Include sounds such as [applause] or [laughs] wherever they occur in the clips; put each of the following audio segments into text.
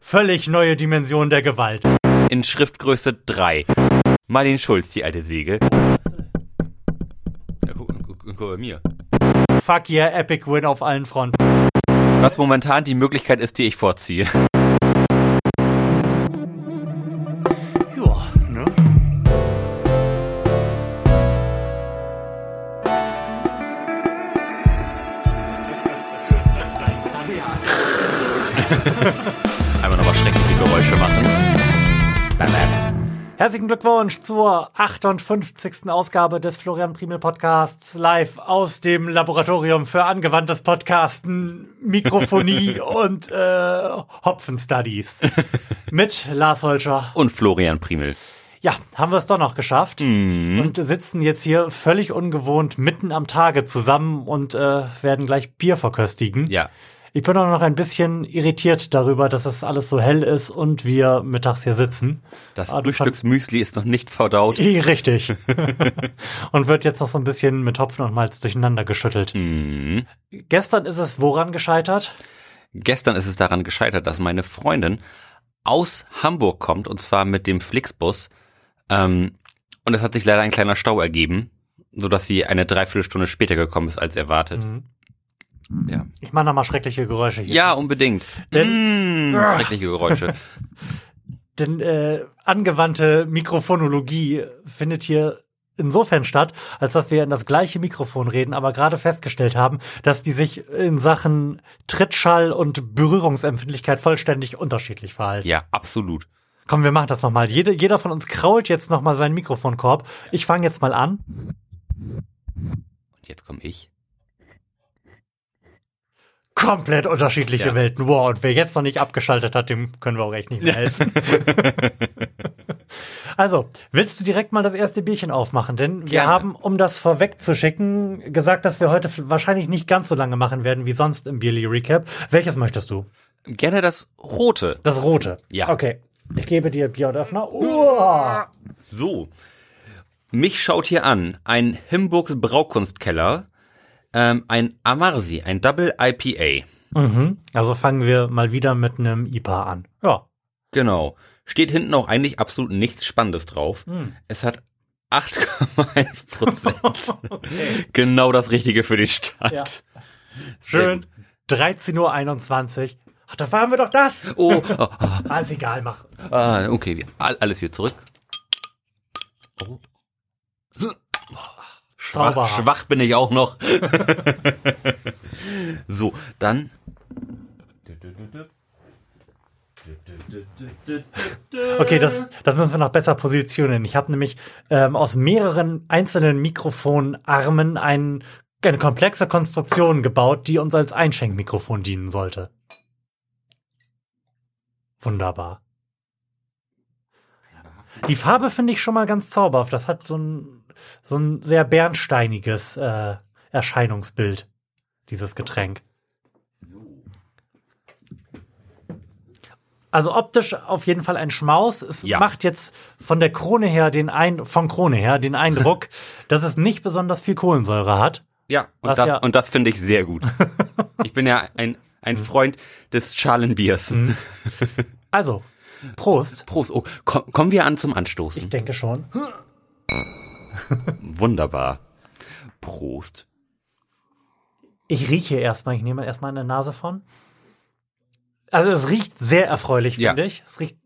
völlig neue Dimension der Gewalt. In Schriftgröße 3. Martin Schulz, die alte Säge. Ja, guck, guck, guck bei mir. Fuck yeah, Epic Win auf allen Fronten. Was momentan die Möglichkeit ist, die ich vorziehe. Herzlichen Glückwunsch zur 58. Ausgabe des Florian Primel Podcasts live aus dem Laboratorium für angewandtes Podcasten, Mikrofonie [laughs] und äh, Hopfen Studies mit Lars Holscher. Und Florian Primel. Ja, haben wir es doch noch geschafft und sitzen jetzt hier völlig ungewohnt mitten am Tage zusammen und äh, werden gleich Bier verköstigen. Ja. Ich bin auch noch ein bisschen irritiert darüber, dass es alles so hell ist und wir mittags hier sitzen. Das Ah, Frühstücksmüsli ist noch nicht verdaut. [laughs] Richtig. [laughs] und wird jetzt noch so ein bisschen mit Hopfen und Malz durcheinander geschüttelt. Mhm. Gestern ist es woran gescheitert? Gestern ist es daran gescheitert, dass meine Freundin aus Hamburg kommt und zwar mit dem Flixbus. Ähm, und es hat sich leider ein kleiner Stau ergeben, so dass sie eine Dreiviertelstunde später gekommen ist als erwartet. Ja. Ich mache nochmal schreckliche Geräusche hier. ja, unbedingt. Denn- mm, schreckliche Geräusche. [laughs] Denn äh, angewandte Mikrofonologie findet hier insofern statt, als dass wir in das gleiche Mikrofon reden, aber gerade festgestellt haben, dass die sich in Sachen Trittschall und Berührungsempfindlichkeit vollständig unterschiedlich verhalten. ja, absolut. Komm, wir machen das nochmal. Jede, jeder von uns krault jetzt nochmal seinen Mikrofonkorb. Ich fange jetzt mal an. Und jetzt komme ich. Komplett unterschiedliche Ja. Welten. Wow, und wer jetzt noch nicht abgeschaltet hat, dem können wir auch echt nicht mehr helfen. [laughs] also, willst du direkt mal das erste Bierchen aufmachen? Denn wir Gerne. haben, um das vorwegzuschicken, gesagt, dass wir heute wahrscheinlich nicht ganz so lange machen werden wie sonst im Bierly Recap. Welches möchtest du? Gerne das Rote. Das rote. Ja. Okay. Ich gebe dir Bier und Öffner. Uah. So. Mich schaut hier an ein Himburgs Braukunstkeller, ähm, ein Amarsi, ein Double IPA. Mhm. Also fangen wir mal wieder mit einem IPA an. Ja. Genau. Steht hinten auch eigentlich absolut nichts Spannendes drauf. Hm. Es hat 8,1 Prozent. [laughs] Genau das Richtige für die Stadt. Ja. Schön. gut. 13.21 Uhr. Ach, da waren wir doch das. Oh, oh, [laughs] Ah, ist egal, mach. ah, okay, alles hier zurück. Oh. Schwach, schwach bin ich auch noch. [laughs] so, dann. Okay, das, das müssen wir noch besser positionieren. Ich habe nämlich ähm, aus mehreren einzelnen Mikrofonarmen ein, eine komplexe Konstruktion gebaut, die uns als Einschenkmikrofon dienen sollte. Wunderbar. Die Farbe finde ich schon mal ganz zauberhaft. Das hat so ein, so ein sehr bernsteiniges äh, Erscheinungsbild, dieses Getränk. Also optisch auf jeden Fall ein Schmaus. Es Ja. macht jetzt von der Krone her den ein von Krone her den Eindruck, [laughs] dass es nicht besonders viel Kohlensäure hat. Ja, und das, ja- und das finde ich sehr gut. [laughs] ich bin ja ein, ein Freund des Schalenbiers. Also, Prost. Prost. Oh, komm, kommen wir an zum Anstoßen. Ich denke schon. [laughs] Wunderbar. Prost. Ich rieche erstmal, ich nehme erstmal eine Nase von. Also es riecht sehr erfreulich, Ja. finde ich. Es riecht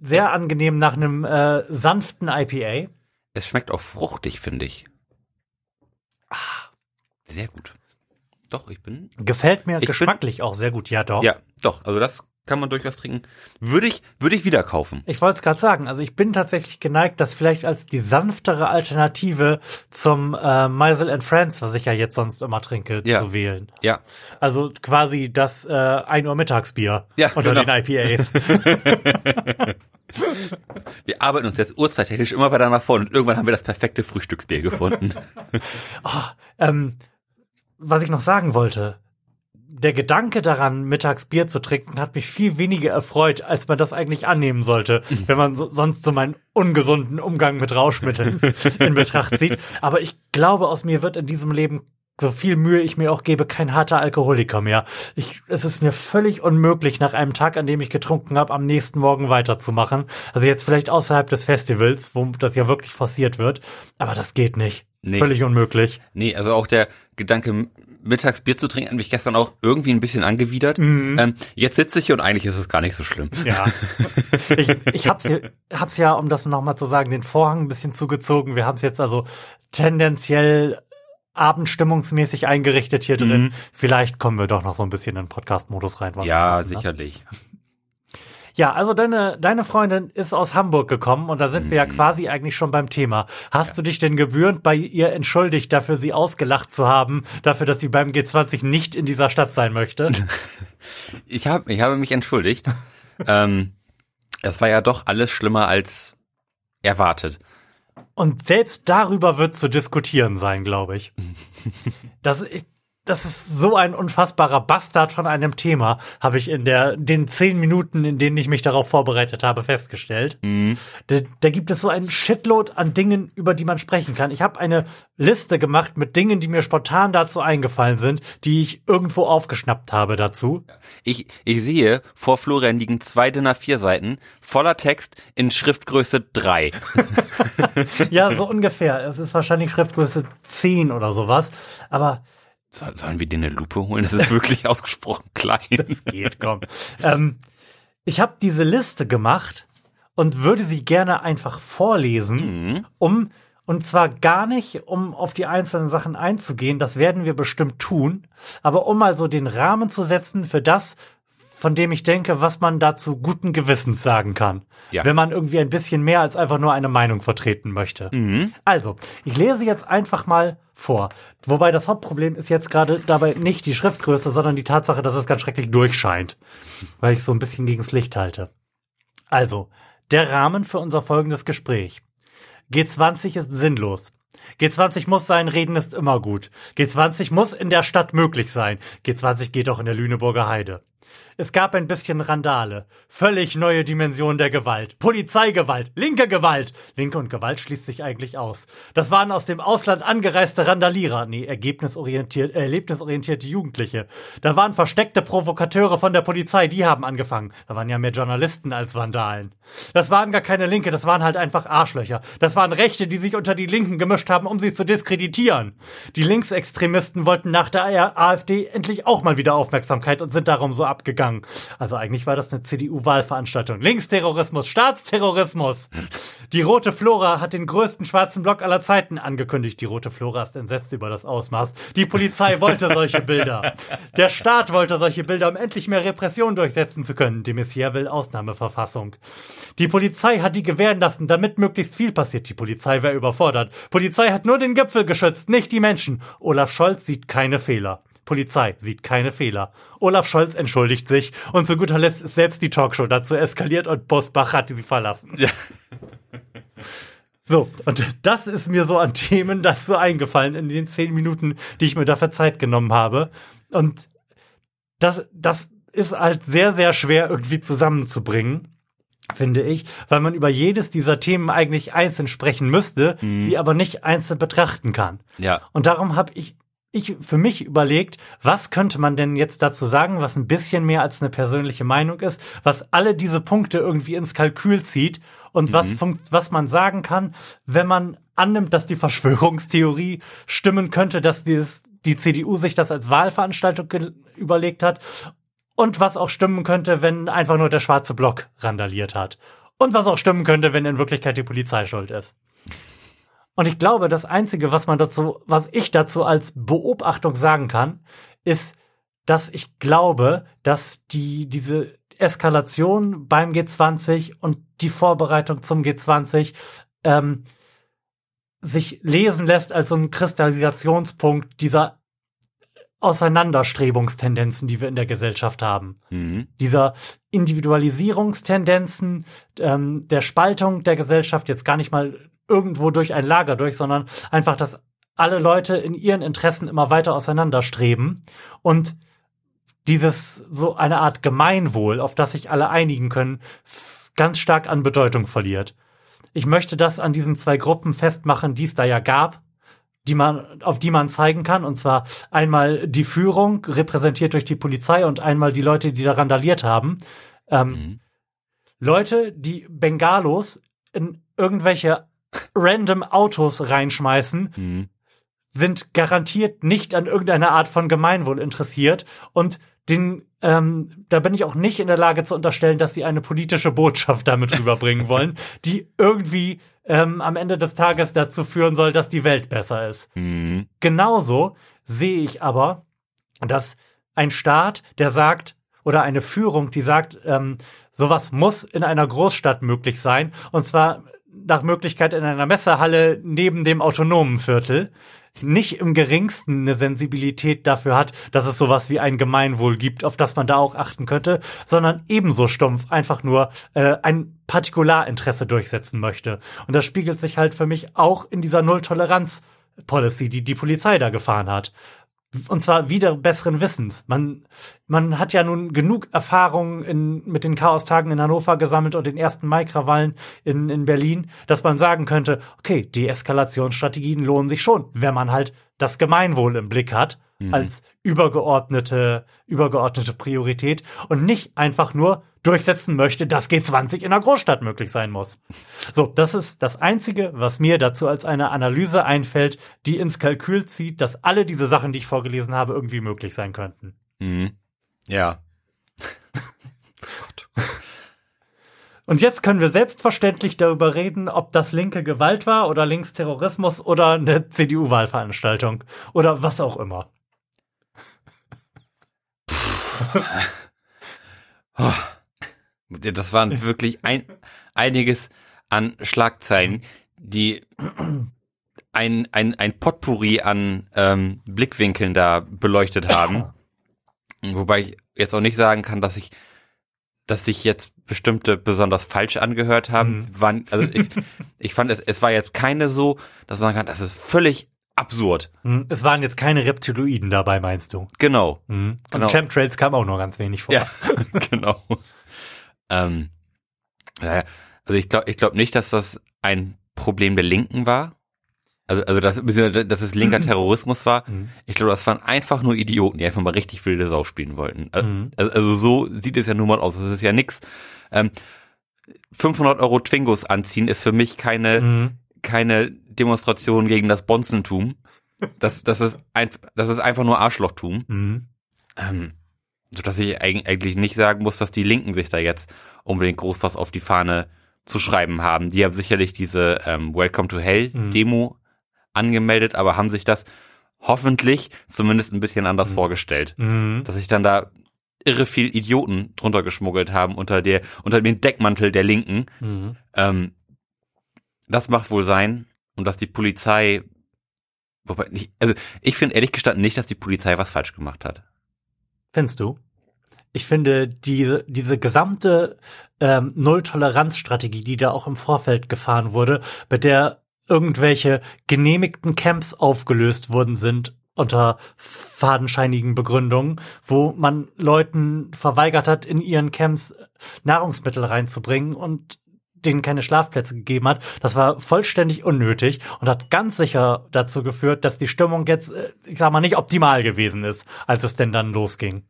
sehr angenehm nach einem äh, sanften IPA. Es schmeckt auch fruchtig, finde ich. Ah, sehr gut. Doch, ich bin. Gefällt mir Ich bin- geschmacklich auch sehr gut, ja doch. Ja, doch. Also das kann man durchaus trinken. Würde ich, würde ich wieder kaufen. Ich wollte es gerade sagen, also ich bin tatsächlich geneigt, das vielleicht als die sanftere Alternative zum äh, Meisel and Friends, was ich ja jetzt sonst immer trinke, Ja. zu wählen. Ja. Also quasi das äh, 1 Uhr Mittagsbier Ja, unter genau. den IPAs. [laughs] [laughs] Wir arbeiten uns jetzt uhrzeittechnisch immer weiter nach vorne und irgendwann haben wir das perfekte Frühstücksbier gefunden. [laughs] ähm, was ich noch sagen wollte, der Gedanke daran, mittags Bier zu trinken, hat mich viel weniger erfreut, als man das eigentlich annehmen sollte, wenn man so, sonst so meinen ungesunden Umgang mit Rauschmitteln [laughs] in Betracht zieht. Aber ich glaube, aus mir wird in diesem Leben so viel Mühe ich mir auch gebe, kein harter Alkoholiker mehr. Ich, es ist mir völlig unmöglich, nach einem Tag, an dem ich getrunken habe, am nächsten Morgen weiterzumachen. Also jetzt vielleicht außerhalb des Festivals, wo das ja wirklich forciert wird. Aber das geht nicht. Nee. Völlig unmöglich. Nee, also auch der Gedanke, mittags Bier zu trinken, hat mich gestern auch irgendwie ein bisschen angewidert. Ähm, jetzt sitze ich hier und eigentlich ist es gar nicht so schlimm. Ja. ich ich hab's, ja- hab's ja, um das nochmal zu sagen, den Vorhang ein bisschen zugezogen. Wir haben es jetzt also tendenziell abendstimmungsmäßig eingerichtet hier drin. Mhm. Vielleicht kommen wir doch noch so ein bisschen in den Podcast-Modus rein. Ja, schaffen, ne? Ja, also deine, deine Freundin ist aus Hamburg gekommen und da sind wir ja quasi eigentlich schon beim Thema. Hast du dich denn gebührend bei ihr entschuldigt, dafür sie ausgelacht zu haben, dafür, dass sie beim G20 nicht in dieser Stadt sein möchte? [laughs] Ich, hab, ich habe mich entschuldigt. [laughs] ähm, es war ja doch alles schlimmer als erwartet. Und selbst darüber wird zu diskutieren sein, glaube ich. [laughs] Das, das ist so ein unfassbarer Bastard von einem Thema, habe ich in der, den zehn Minuten, in denen ich mich darauf vorbereitet habe, festgestellt. Da, da gibt es so einen Shitload an Dingen, über die man sprechen kann. Ich habe eine Liste gemacht mit Dingen, die mir spontan dazu eingefallen sind, die ich irgendwo aufgeschnappt habe dazu. Ich, ich sehe, vor Florian liegen zwei DIN A4 Seiten voller Text in Schriftgröße 3. [laughs] Ja, so ungefähr. Es ist wahrscheinlich Schriftgröße 10 oder sowas. Aber Sollen wir dir eine Lupe holen? Das ist wirklich [laughs] ausgesprochen klein. Das geht, komm. ähm, ich habe diese Liste gemacht und würde sie gerne einfach vorlesen, Mhm. um und zwar gar nicht, um auf die einzelnen Sachen einzugehen, das werden wir bestimmt tun, aber um mal so den Rahmen zu setzen für das, von dem ich denke, was man dazu guten Gewissens sagen kann, Ja. wenn man irgendwie ein bisschen mehr als einfach nur eine Meinung vertreten möchte. Mhm. Also, ich lese jetzt einfach mal vor. Wobei das Hauptproblem ist jetzt gerade dabei nicht die Schriftgröße, sondern die Tatsache, dass es ganz schrecklich durchscheint, weil ich so ein bisschen gegens Licht halte. Also, der Rahmen für unser folgendes Gespräch. G20 ist sinnlos. G20 muss sein, reden ist immer gut. G20 muss in der Stadt möglich sein. G20 geht auch in der Lüneburger Heide. Es gab ein bisschen Randale. Völlig neue Dimension der Gewalt. Polizeigewalt, linke Gewalt. Linke und Gewalt schließt sich eigentlich aus. Das waren aus dem Ausland angereiste Randalierer. Nee, ergebnisorientiert, erlebnisorientierte Jugendliche. Da waren versteckte Provokateure von der Polizei, die haben angefangen. Da waren ja mehr Journalisten als Vandalen. Das waren gar keine Linke, das waren halt einfach Arschlöcher. Das waren Rechte, die sich unter die Linken gemischt haben, um sie zu diskreditieren. Die Linksextremisten wollten nach der AfD endlich auch mal wieder Aufmerksamkeit und sind darum so abgegangen. Also eigentlich war das eine CDU-Wahlveranstaltung. Linksterrorismus, Staatsterrorismus. Die Rote Flora hat den größten schwarzen Block aller Zeiten angekündigt. Die Rote Flora ist entsetzt über das Ausmaß. Die Polizei [laughs] wollte solche Bilder. Der Staat wollte solche Bilder, um endlich mehr Repression durchsetzen zu können. De Maizière will Ausnahmeverfassung. Die Polizei hat die gewähren lassen, damit möglichst viel passiert. Die Polizei wäre überfordert. Polizei hat nur den Gipfel geschützt, nicht die Menschen. Olaf Scholz sieht keine Fehler. Polizei sieht keine Fehler. Olaf Scholz entschuldigt sich und zu guter Letzt ist selbst die Talkshow dazu eskaliert und Bosbach hat sie verlassen. Ja. [laughs] So, und das ist mir so an Themen dazu eingefallen in den zehn Minuten, die ich mir dafür Zeit genommen habe. Und das, das ist halt sehr, sehr schwer irgendwie zusammenzubringen, finde ich, weil man über jedes dieser Themen eigentlich einzeln sprechen müsste, die aber nicht einzeln betrachten kann. Ja. Und darum habe ich ich für mich überlegt, was könnte man denn jetzt dazu sagen, was ein bisschen mehr als eine persönliche Meinung ist, was alle diese Punkte irgendwie ins Kalkül zieht und was, funkt, was man sagen kann, wenn man annimmt, dass die Verschwörungstheorie stimmen könnte, dass dieses, die CDU sich das als Wahlveranstaltung überlegt hat und was auch stimmen könnte, wenn einfach nur der schwarze Block randaliert hat. Und was auch stimmen könnte, wenn in Wirklichkeit die Polizei schuld ist. Und ich glaube, das Einzige, was man dazu, was ich dazu als Beobachtung sagen kann, ist, dass ich glaube, dass die, diese Eskalation beim G20 und die Vorbereitung zum G20 ähm, sich lesen lässt als so ein Kristallisationspunkt dieser Auseinanderstrebungstendenzen, die wir in der Gesellschaft haben Mhm. dieser Individualisierungstendenzen, ähm, der Spaltung der Gesellschaft, jetzt gar nicht mal irgendwo durch ein Lager durch, sondern einfach, dass alle Leute in ihren Interessen immer weiter auseinanderstreben und dieses so eine Art Gemeinwohl, auf das sich alle einigen können, ganz stark an Bedeutung verliert. Ich möchte das an diesen zwei Gruppen festmachen, die es da ja gab, die man, auf die man zeigen kann. Und zwar einmal die Führung, repräsentiert durch die Polizei, und einmal die Leute, die da randaliert haben. Ähm, Mhm. Leute, die Bengalos in irgendwelche random Autos reinschmeißen, Mhm. sind garantiert nicht an irgendeiner Art von Gemeinwohl interessiert und den, ähm, da bin ich auch nicht in der Lage zu unterstellen, dass sie eine politische Botschaft damit [laughs] rüberbringen wollen, die irgendwie ähm, am Ende des Tages dazu führen soll, dass die Welt besser ist. Mhm. Genauso sehe ich aber, dass ein Staat, der sagt, oder eine Führung, die sagt, ähm, sowas muss in einer Großstadt möglich sein, und zwar nach Möglichkeit in einer Messehalle neben dem autonomen Viertel, nicht im geringsten eine Sensibilität dafür hat, dass es sowas wie ein Gemeinwohl gibt, auf das man da auch achten könnte, sondern ebenso stumpf einfach nur äh, ein Partikularinteresse durchsetzen möchte. Und das spiegelt sich halt für mich auch in dieser Null-Toleranz-Policy, die die Polizei da gefahren hat. Und zwar wieder besseren Wissens. Man, man hat ja nun genug Erfahrung in, mit den Chaostagen in Hannover gesammelt und den ersten Mai-Krawallen in, in Berlin, dass man sagen könnte, okay, Deeskalationsstrategien lohnen sich schon, wenn man halt das Gemeinwohl im Blick hat, Mhm. als übergeordnete, übergeordnete Priorität und nicht einfach nur durchsetzen möchte, dass G20 in einer Großstadt möglich sein muss. So, das ist das Einzige, was mir dazu als eine Analyse einfällt, die ins Kalkül zieht, dass alle diese Sachen, die ich vorgelesen habe, irgendwie möglich sein könnten. Mhm. Ja. [laughs] Und jetzt können wir selbstverständlich darüber reden, ob das linke Gewalt war oder Linksterrorismus oder eine CDU-Wahlveranstaltung oder was auch immer. [laughs] Oh. Das waren wirklich ein, einiges an Schlagzeilen, die ein, ein, ein Potpourri an ähm, Blickwinkeln da beleuchtet haben. Wobei ich jetzt auch nicht sagen kann, dass ich, dass sich jetzt bestimmte besonders falsch angehört haben. Mhm. Waren, also ich, ich fand es, es war jetzt keine so, dass man sagen kann, das ist völlig absurd. Hm, Es waren jetzt keine Reptiloiden dabei, meinst du? Genau. Mhm. Und Genau. Chemtrails kam auch nur ganz wenig vor. Ja, [laughs] genau. Ähm, naja, also ich glaube ich glaub nicht, dass das ein Problem der Linken war. Also, also dass, dass es linker [laughs] Terrorismus war. Mhm. Ich glaube, das waren einfach nur Idioten, die einfach mal richtig wilde Sau spielen wollten. Al- Mhm. Also, also so sieht es ja nun mal aus. Das ist ja nix. Ähm, 500 Euro Twingos anziehen ist für mich keine, Mhm. Keine Demonstration gegen das Bonzentum. Das, das ist ein, das ist einfach nur Arschlochtum. Mhm. Ähm, so dass ich eig- eigentlich nicht sagen muss, dass die Linken sich da jetzt unbedingt groß was auf die Fahne zu schreiben haben. Die haben sicherlich diese ähm, Welcome to Hell Mhm. Demo angemeldet, aber haben sich das hoffentlich zumindest ein bisschen anders Mhm. vorgestellt. Mhm. Dass sich dann da irre viel Idioten drunter geschmuggelt haben unter der, unter dem Deckmantel der Linken. Mhm. Ähm, das macht wohl sein. Und dass die Polizei, wobei nicht, also ich finde ehrlich gestanden nicht, dass die Polizei was falsch gemacht hat. Findest du? Ich finde, die, diese gesamte ähm, Null-Toleranz-Strategie, die da auch im Vorfeld gefahren wurde, bei der irgendwelche genehmigten Camps aufgelöst worden sind unter fadenscheinigen Begründungen, wo man Leuten verweigert hat, in ihren Camps Nahrungsmittel reinzubringen und denen keine Schlafplätze gegeben hat. Das war vollständig unnötig und hat ganz sicher dazu geführt, dass die Stimmung jetzt, äh, ich sag mal, nicht optimal gewesen ist, als es denn dann losging.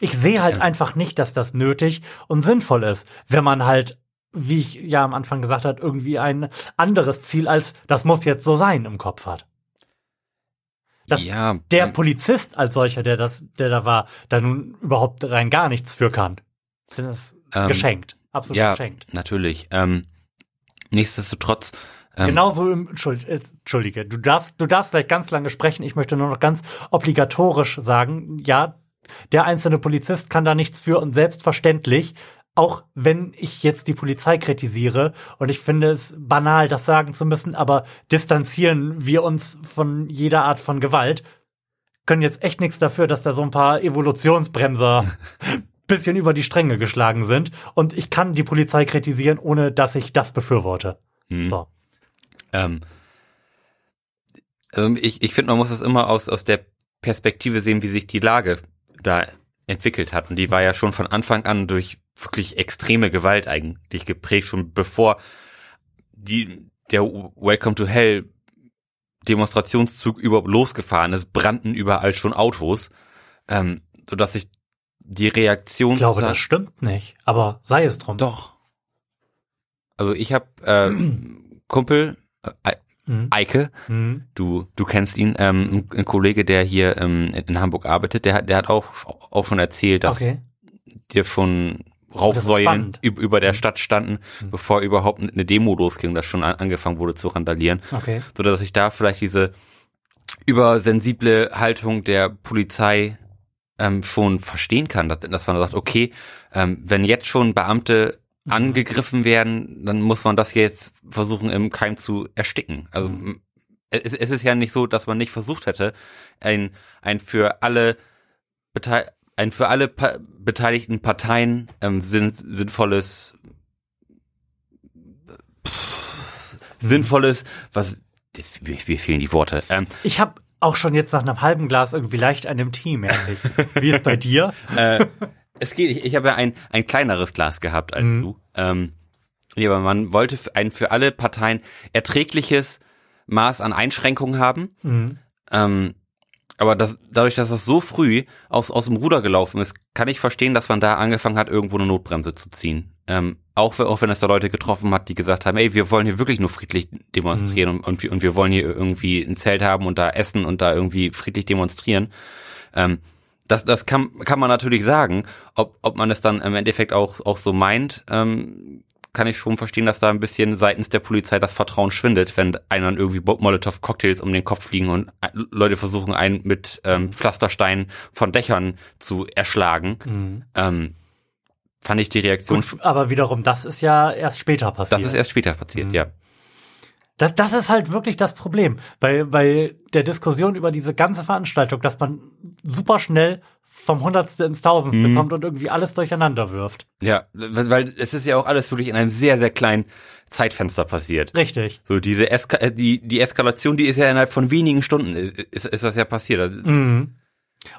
Ich sehe halt Ja. einfach nicht, dass das nötig und sinnvoll ist, wenn man halt, wie ich ja am Anfang gesagt hat, irgendwie ein anderes Ziel als das muss jetzt so sein im Kopf hat. Das- ja, Der ähm, Polizist als solcher, der das, der da war, da nun überhaupt rein gar nichts für kann. Das ist Ähm, geschenkt. Absolut ja, geschenkt. natürlich. Ähm, nichtsdestotrotz, ähm, Genauso im, Entschuld- äh, Entschuldige, du darfst, du darfst vielleicht ganz lange sprechen. Ich möchte nur noch ganz obligatorisch sagen, ja, der einzelne Polizist kann da nichts für und selbstverständlich, auch wenn ich jetzt die Polizei kritisiere und ich finde es banal, das sagen zu müssen, aber distanzieren wir uns von jeder Art von Gewalt, können jetzt echt nichts dafür, dass da so ein paar Evolutionsbremser [laughs] bisschen über die Stränge geschlagen sind und ich kann die Polizei kritisieren, ohne dass ich das befürworte. hm, So. ähm, also ich, ich finde, man muss das immer aus, aus der Perspektive sehen, wie sich die Lage da entwickelt hat. Und die war ja schon von Anfang an durch wirklich extreme Gewalt eigentlich geprägt, schon bevor die, der Welcome to Hell Demonstrationszug überhaupt losgefahren ist, brannten überall schon Autos, ähm, sodass sich die Reaktion. Ich glaube, das stimmt nicht, aber sei es drum. Doch. Also ich habe äh, [clears throat] Kumpel, äh, Mhm. Eike, Mhm. du, du kennst ihn, ähm, ein, Kollege, der hier ähm, in Hamburg arbeitet, der, hat- der hat auch, auch schon erzählt, dass Okay. dir schon Rauchsäulen über der Stadt standen, Mhm. bevor überhaupt eine Demo losging, dass schon an, angefangen wurde zu randalieren, Okay. so dass ich da vielleicht diese übersensible Haltung der Polizei ähm, schon verstehen kann, dass, dass man sagt, okay, ähm, wenn jetzt schon Beamte Mhm. angegriffen werden, dann muss man das jetzt versuchen im Keim zu ersticken. Also Mhm. es, es ist ja nicht so, dass man nicht versucht hätte, ein, ein für alle ein für alle pa beteiligten Parteien ähm, sinn sinnvolles pff, sinnvolles, was mir, mir fehlen die Worte. Ähm, Ich habe auch schon jetzt nach einem halben Glas irgendwie leicht einem Tee, merke ich. Wie ist bei [laughs] dir? äh, es geht, ich, ich habe ja ein, ein kleineres Glas gehabt als Mhm. du. Ähm, ja, aber man wollte ein für alle Parteien erträgliches Maß an Einschränkungen haben. Mhm. Ähm, aber das, dadurch, dass das so früh aus, aus dem Ruder gelaufen ist, kann ich verstehen, dass man da angefangen hat, irgendwo eine Notbremse zu ziehen. Ähm, auch, wenn- auch wenn es da Leute getroffen hat, die gesagt haben, ey, wir wollen hier wirklich nur friedlich demonstrieren und, und, wir, und wir wollen hier irgendwie ein Zelt haben und da essen und da irgendwie friedlich demonstrieren. Ähm, das, das kann, kann man natürlich sagen. Ob, ob man es dann im Endeffekt auch, auch so meint, ähm, kann ich schon verstehen, dass da ein bisschen seitens der Polizei das Vertrauen schwindet, wenn einer irgendwie Molotow-Cocktails um den Kopf fliegen und Leute versuchen, einen mit ähm, Pflastersteinen von Dächern zu erschlagen. Mhm. Ähm, fand ich die Reaktion, Gut, aber wiederum, das ist ja erst später passiert. das ist erst später passiert, Mhm. ja. Das, das ist halt wirklich das Problem bei, bei der Diskussion über diese ganze Veranstaltung, dass man super schnell vom Hundertste ins Tausendste Mhm. kommt und irgendwie alles durcheinander wirft. Ja, weil, es ist ja auch alles wirklich in einem sehr, sehr kleinen Zeitfenster passiert. Richtig. So diese Eska äh, die, die Eskalation, die ist ja innerhalb von wenigen Stunden ist, ist das ja passiert. Also, Mhm.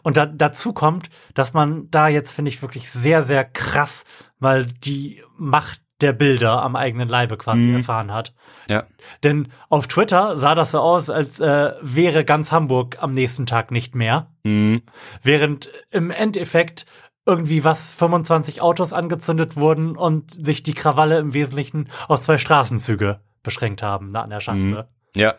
Und da, dazu kommt, dass man da jetzt, finde ich, wirklich sehr, sehr krass mal die Macht der Bilder am eigenen Leibe quasi Mhm. erfahren hat. Ja. Denn auf Twitter sah das so aus, als äh, wäre ganz Hamburg am nächsten Tag nicht mehr. Mhm. Während im Endeffekt irgendwie was 25 Autos angezündet wurden und sich die Krawalle im Wesentlichen auf zwei Straßenzüge beschränkt haben da an der Schanze. Ja.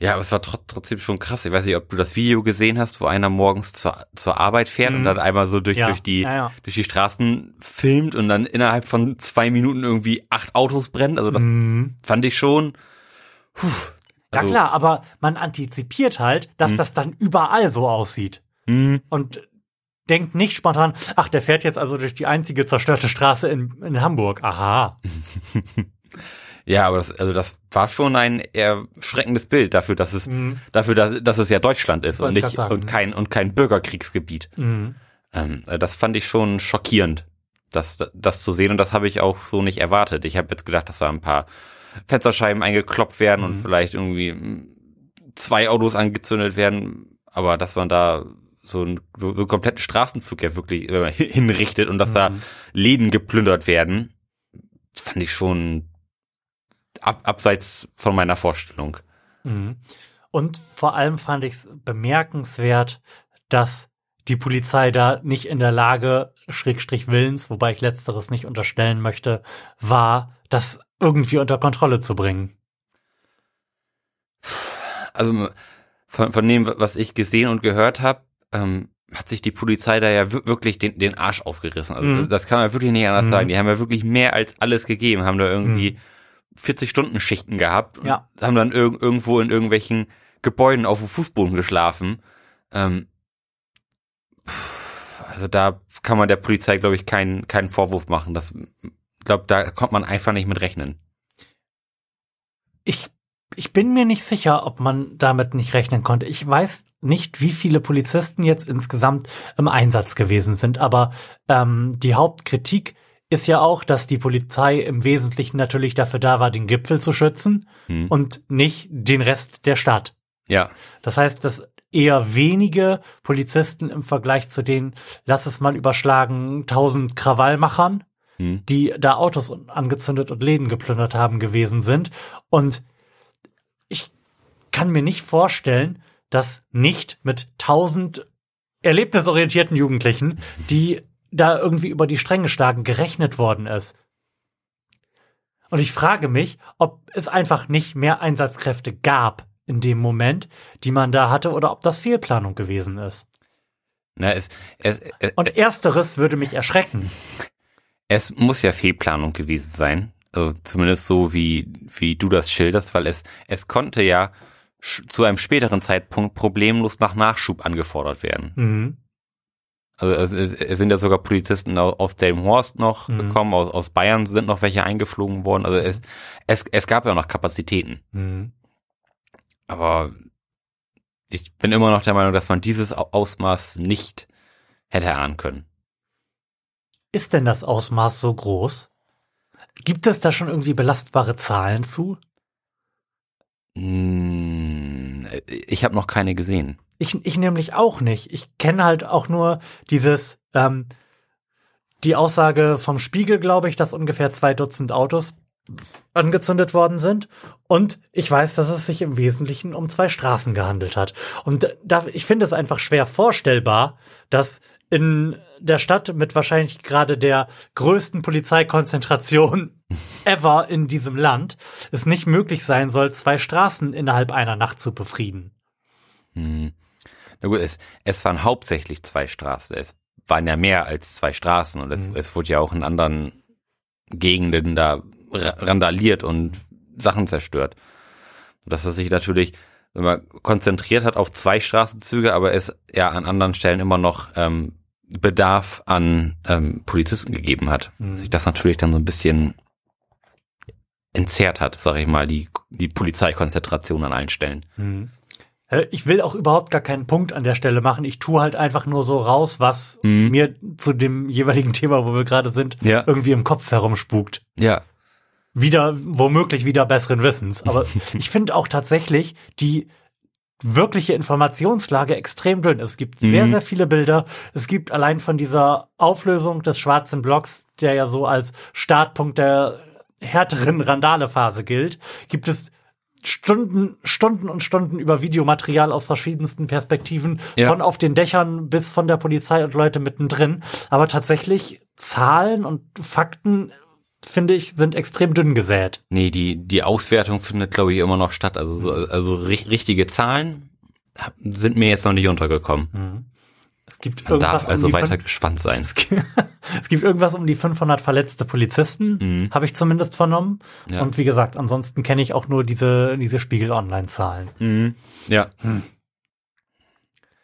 Ja, aber es war tr trotzdem schon krass. Ich weiß nicht, ob du das Video gesehen hast, wo einer morgens zur, zur Arbeit fährt und Mhm. dann einmal so durch, Ja, durch, die, ja, ja. durch die Straßen filmt und dann innerhalb von zwei Minuten irgendwie acht Autos brennen. Also das Mhm. fand ich schon. Puh, Ja also, klar, aber man antizipiert halt, dass Mhm. das dann überall so aussieht. mh, Und denkt nicht spontan, ach, der fährt jetzt also durch die einzige zerstörte Straße in, in Hamburg. Aha. [laughs] Ja, aber das, also das war schon ein erschreckendes Bild dafür, dass es, Mhm. dafür, dass, dass es ja Deutschland ist und nicht sagen. und kein und kein Bürgerkriegsgebiet. Mhm. Ähm, äh, das fand ich schon schockierend, das, das zu sehen und das habe ich auch so nicht erwartet. Ich habe jetzt gedacht, dass da ein paar Fensterscheiben eingeklopft werden und Mhm. vielleicht irgendwie zwei Autos angezündet werden, aber dass man da so einen so, so einen kompletten Straßenzug ja wirklich äh, hinrichtet und dass da Mhm. Läden geplündert werden, fand ich schon ab, abseits von meiner Vorstellung. Mhm. Und vor allem fand ich es bemerkenswert, dass die Polizei da nicht in der Lage, Schrägstrich Willens, wobei ich letzteres nicht unterstellen möchte, war, das irgendwie unter Kontrolle zu bringen. Also von, von dem, was ich gesehen und gehört habe, ähm, hat sich die Polizei da ja wir- wirklich den, den Arsch aufgerissen. Also Mhm. das kann man wirklich nicht anders Mhm. sagen. Die haben ja wirklich mehr als alles gegeben, haben da irgendwie Mhm. 40 Stunden Schichten gehabt und Ja. haben dann irg irgendwo in irgendwelchen Gebäuden auf dem Fußboden geschlafen. Ähm, pff, also da kann man der Polizei, glaube ich, keinen keinen Vorwurf machen. Das, ich glaube, da kommt man einfach nicht mit rechnen. Ich, ich bin mir nicht sicher, ob man damit nicht rechnen konnte. Ich weiß nicht, wie viele Polizisten jetzt insgesamt im Einsatz gewesen sind, aber ähm, die Hauptkritik ist ja auch, dass die Polizei im Wesentlichen natürlich dafür da war, den Gipfel zu schützen Hm. und nicht den Rest der Stadt. Ja. Das heißt, dass eher wenige Polizisten im Vergleich zu den, lass es mal überschlagen, tausend Krawallmachern, Hm. die da Autos angezündet und Läden geplündert haben gewesen sind. Und ich kann mir nicht vorstellen, dass nicht mit tausend erlebnisorientierten Jugendlichen, die da irgendwie über die Stränge schlagen, gerechnet worden ist. Und ich frage mich, ob es einfach nicht mehr Einsatzkräfte gab in dem Moment, die man da hatte, oder ob das Fehlplanung gewesen ist. Na, es, es, es, Und ersteres würde mich erschrecken. es muss ja Fehlplanung gewesen sein. Also zumindest so, wie, wie du das schilderst, weil es, es konnte ja zu einem späteren Zeitpunkt problemlos nach Nachschub angefordert werden. Mhm. Also es, es, sind ja sogar Polizisten au- aus Delmenhorst noch Mhm. gekommen, aus, aus Bayern sind noch welche eingeflogen worden. Also es, es, es gab ja noch Kapazitäten. Mhm. Aber ich bin immer noch der Meinung, dass man dieses Au- Ausmaß nicht hätte erahnen können. Ist denn das Ausmaß so groß? Gibt es da schon irgendwie belastbare Zahlen zu? Hm, Ich habe noch keine gesehen. Ich, ich nämlich auch nicht. Ich kenne halt auch nur dieses, ähm, die Aussage vom Spiegel, glaube ich, dass ungefähr zwei Dutzend Autos angezündet worden sind. Und ich weiß, dass es sich im Wesentlichen um zwei Straßen gehandelt hat. Und da, ich finde es einfach schwer vorstellbar, dass in der Stadt mit wahrscheinlich gerade der größten Polizeikonzentration [laughs] ever in diesem Land es nicht möglich sein soll, zwei Straßen innerhalb einer Nacht zu befrieden. Hm. Na gut, es, es waren hauptsächlich zwei Straßen. Es waren ja mehr als zwei Straßen und es, Mhm. es wurde ja auch in anderen Gegenden da ra- randaliert und Sachen zerstört. Dass er sich natürlich immer konzentriert hat auf zwei Straßenzüge, aber es ja an anderen Stellen immer noch ähm, Bedarf an ähm, Polizisten gegeben hat. Mhm. Dass sich das natürlich dann so ein bisschen entzerrt hat, sag ich mal, die, die Polizeikonzentration an allen Stellen. Mhm. Äh, Ich will auch überhaupt gar keinen Punkt an der Stelle machen. Ich tue halt einfach nur so raus, was Mhm. mir zu dem jeweiligen Thema, wo wir gerade sind, Ja. irgendwie im Kopf herumspukt. Ja, Wieder, womöglich wieder besseren Wissens. Aber [laughs] ich finde auch tatsächlich die wirkliche Informationslage extrem dünn. Es gibt sehr, Mhm. sehr viele Bilder. Es gibt allein von dieser Auflösung des schwarzen Blocks, der ja so als Startpunkt der härteren Randale-Phase gilt, gibt es Stunden, Stunden und Stunden über Videomaterial aus verschiedensten Perspektiven, Ja. von auf den Dächern bis von der Polizei und Leute mittendrin. Aber tatsächlich Zahlen und Fakten, finde ich, sind extrem dünn gesät. Nee, die, die Auswertung findet, glaube ich, immer noch statt. Also, so, also ri- richtige Zahlen sind mir jetzt noch nicht untergekommen. Es gibt Man darf irgendwas also um die weiter gespannt sein. [laughs] es gibt irgendwas um die 500 verletzte Polizisten, Mhm. habe ich zumindest vernommen. Ja. Und wie gesagt, ansonsten kenne ich auch nur diese, diese Spiegel-Online-Zahlen. Mhm. Ja.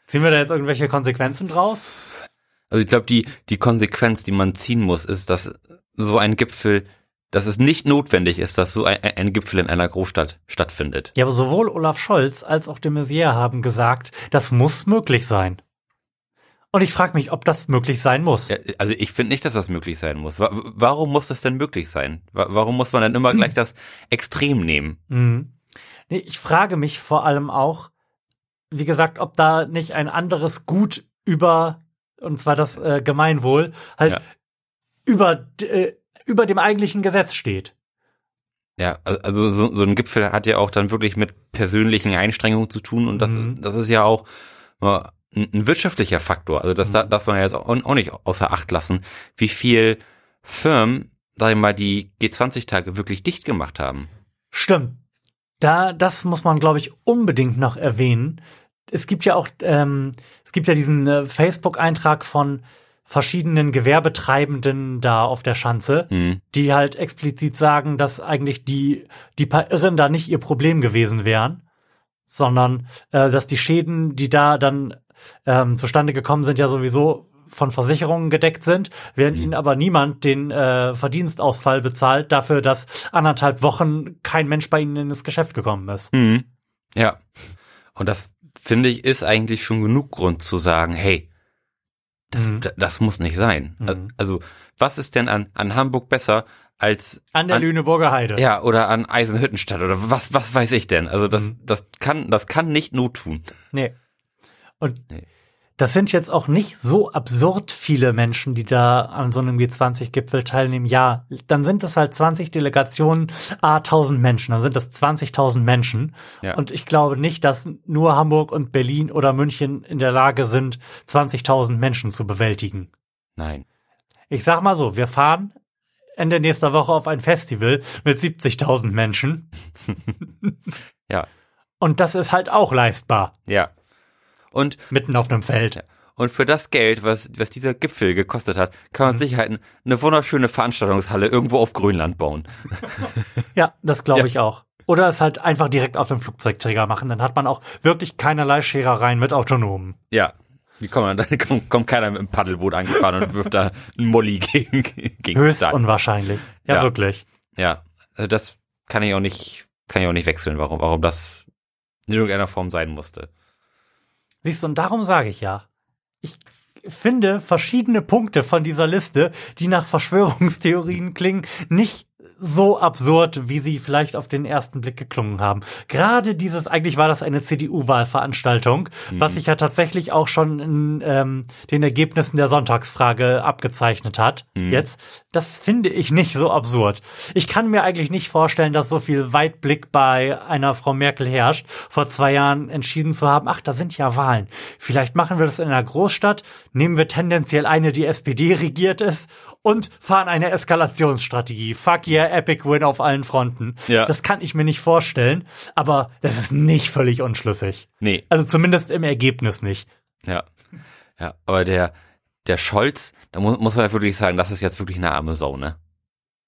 Ziehen wir da jetzt irgendwelche Konsequenzen draus? Also ich glaube, die, die Konsequenz, die man ziehen muss, ist, dass so ein Gipfel, dass es nicht notwendig ist, dass so ein, ein Gipfel in einer Großstadt stattfindet. Ja, aber sowohl Olaf Scholz als auch de Maizière haben gesagt, das muss möglich sein. Und ich frage mich, ob das möglich sein muss. Ja, also ich finde nicht, dass das möglich sein muss. Wa- Warum muss das denn möglich sein? Wa- Warum muss man dann immer gleich das Extrem nehmen? Mhm. Nee, ich frage mich vor allem auch, wie gesagt, ob da nicht ein anderes Gut über, und zwar das äh, Gemeinwohl, halt Ja. über, äh, über dem eigentlichen Gesetz steht. Ja, al- also so, so ein Gipfel hat ja auch dann wirklich mit persönlichen Einstrengungen zu tun und das, Mhm. das ist ja auch ein, wirtschaftlicher Faktor. Also das da- Mhm. darf man ja jetzt auch, auch nicht außer Acht lassen, wie viel Firmen, sag ich mal, die G20-Tage wirklich dicht gemacht haben. Stimmt. Da, das muss man, glaube ich, unbedingt noch erwähnen. Es gibt ja auch, ähm, es gibt ja diesen äh, Facebook-Eintrag von verschiedenen Gewerbetreibenden da auf der Schanze, Mhm. die halt explizit sagen, dass eigentlich die, die paar Irren da nicht ihr Problem gewesen wären, sondern äh, dass die Schäden, die da dann ähm, zustande gekommen sind, ja sowieso von Versicherungen gedeckt sind, während Mhm. ihnen aber niemand den äh, Verdienstausfall bezahlt dafür, dass anderthalb Wochen kein Mensch bei ihnen in das Geschäft gekommen ist. Mhm. Ja. Und das finde ich ist eigentlich schon genug Grund zu sagen, hey, das, Mhm. das muss nicht sein. Mhm. Also, was ist denn an, an Hamburg besser als An der Lüneburger Heide. Ja, oder an Eisenhüttenstadt oder was, was weiß ich denn? Also das, Mhm. das kann, das kann nicht not tun. Nee. Und Nee. das sind jetzt auch nicht so absurd viele Menschen, die da an so einem G20-Gipfel teilnehmen. Ja, dann sind es halt 20 Delegationen, a 1000 Menschen, dann sind das 20.000 Menschen. Ja. Und ich glaube nicht, dass nur Hamburg und Berlin oder München in der Lage sind, 20.000 Menschen zu bewältigen. Nein. Ich sag mal so, wir fahren Ende nächster Woche auf ein Festival mit 70.000 Menschen. [laughs] Ja. Und das ist halt auch leistbar, Ja. Und, mitten auf einem Feld. und für das Geld, was, was dieser Gipfel gekostet hat, kann man sich halt eine wunderschöne Veranstaltungshalle irgendwo auf Grönland bauen. [laughs] Ja, das glaube Ja. ich auch. Oder es halt einfach direkt auf dem Flugzeugträger machen. Dann hat man auch wirklich keinerlei Scherereien mit Autonomen. Ja. Wie kommt man, dann [laughs] kommt, kommt keiner mit dem Paddelboot angefahren und wirft da einen Molly gegen, gegen Höchst Sand. unwahrscheinlich. Ja, Ja. wirklich. Ja, also das kann ich auch nicht, kann ich auch nicht wechseln, warum, warum das in irgendeiner Form sein musste. Siehst du, und darum sage ich ja. Ich finde verschiedene Punkte von dieser Liste, die nach Verschwörungstheorien klingen, nicht so absurd, wie sie vielleicht auf den ersten Blick geklungen haben. Gerade dieses, eigentlich war das eine CDU-Wahlveranstaltung, was sich ja tatsächlich auch schon in ähm, den Ergebnissen der Sonntagsfrage abgezeichnet hat. Jetzt, das finde ich nicht so absurd. Ich kann mir eigentlich nicht vorstellen, dass so viel Weitblick bei einer Frau Merkel herrscht, vor zwei Jahren entschieden zu haben, ach, da sind ja Wahlen. Vielleicht machen wir das in einer Großstadt, nehmen wir tendenziell eine, die SPD regiert ist und fahren eine Eskalationsstrategie. Fuck yeah, Epic Win auf allen Fronten. Ja. Das kann ich mir nicht vorstellen, aber das ist nicht völlig unschlüssig. Nee, Also zumindest im Ergebnis nicht. ja. Ja, aber der, der Scholz, da muss, muss man ja wirklich sagen, das ist jetzt wirklich eine arme Sau, ne?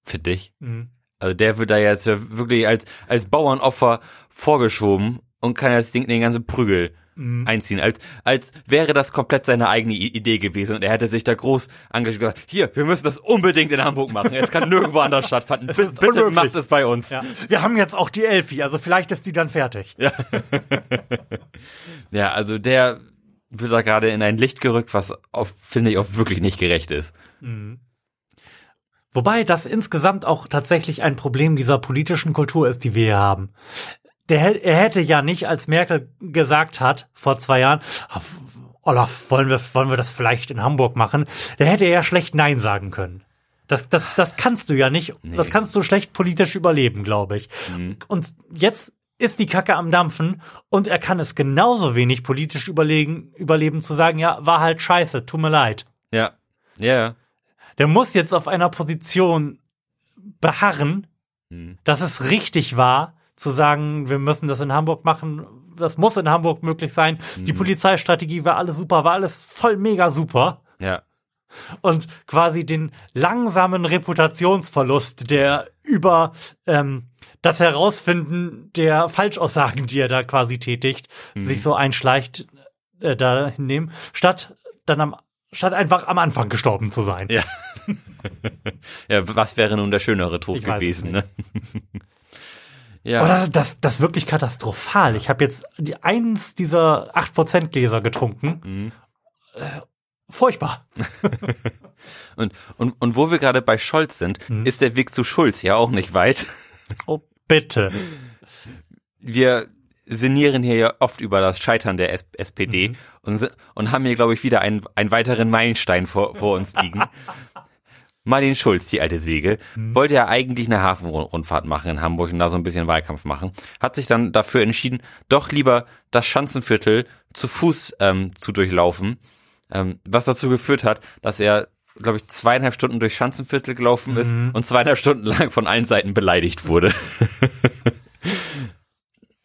Für dich. Mhm. Also der wird da jetzt ja wirklich als, als Bauernopfer vorgeschoben und kann jetzt den, den ganzen Prügel Mhm. einziehen, als, als wäre das komplett seine eigene Idee gewesen und er hätte sich da groß engagiert und gesagt, hier, wir müssen das unbedingt in Hamburg machen, es kann nirgendwo anders stattfinden, bitte unmöglich. macht es bei uns. Ja. Wir haben jetzt auch die Elfi, also vielleicht ist die dann fertig. Ja, [laughs] also der wird da gerade in ein Licht gerückt, was auf, finde ich auch wirklich nicht gerecht ist. Wobei das insgesamt auch tatsächlich ein Problem dieser politischen Kultur ist, die wir hier haben. Der, er hätte ja nicht, als Merkel gesagt hat, vor zwei Jahren, "Ah, Olaf, wollen wir, wollen wir das vielleicht in Hamburg machen? Der hätte ja schlecht Nein sagen können. Das, das, das kannst du ja nicht. Das kannst du schlecht politisch überleben, glaube ich. Und jetzt ist die Kacke am Dampfen und er kann es genauso wenig politisch überlegen, überleben zu sagen, ja, war halt scheiße, tut mir leid. Ja, ja, Der muss jetzt auf einer Position beharren, Mhm. dass es richtig war, zu sagen, wir müssen das in Hamburg machen. Das muss in Hamburg möglich sein. Die Polizeistrategie war alles super, war alles voll mega super. ja, Und quasi den langsamen Reputationsverlust, der über ähm, das Herausfinden der Falschaussagen, die er da quasi tätigt, sich so einschleicht, äh, da hinnehmen, statt dann am statt einfach am Anfang gestorben zu sein. ja. [laughs] ja, was wäre nun der schönere Tod Ich gewesen, ne? [laughs] ja. Aber das, das, das ist wirklich katastrophal. Ich habe jetzt die, eins dieser 8% Gläser getrunken. Mhm. Furchtbar. [laughs] Und, und, und wo wir gerade bei Scholz sind, Mhm. ist der Weg zu Schulz ja auch nicht weit. [laughs] Oh, bitte. Wir sinnieren hier ja oft über das Scheitern der S SPD Mhm. und, und haben hier, glaube ich, wieder einen, einen weiteren Meilenstein vor, vor uns liegen. [laughs] Martin Schulz, die alte Säge, Mhm. wollte ja eigentlich eine Hafenrundfahrt machen in Hamburg und da so ein bisschen Wahlkampf machen. Hat sich dann dafür entschieden, doch lieber das Schanzenviertel zu Fuß ähm, zu durchlaufen, ähm, was dazu geführt hat, dass er, glaube ich, zweieinhalb Stunden durch Schanzenviertel gelaufen ist Mhm. und zweieinhalb Stunden lang von allen Seiten beleidigt wurde.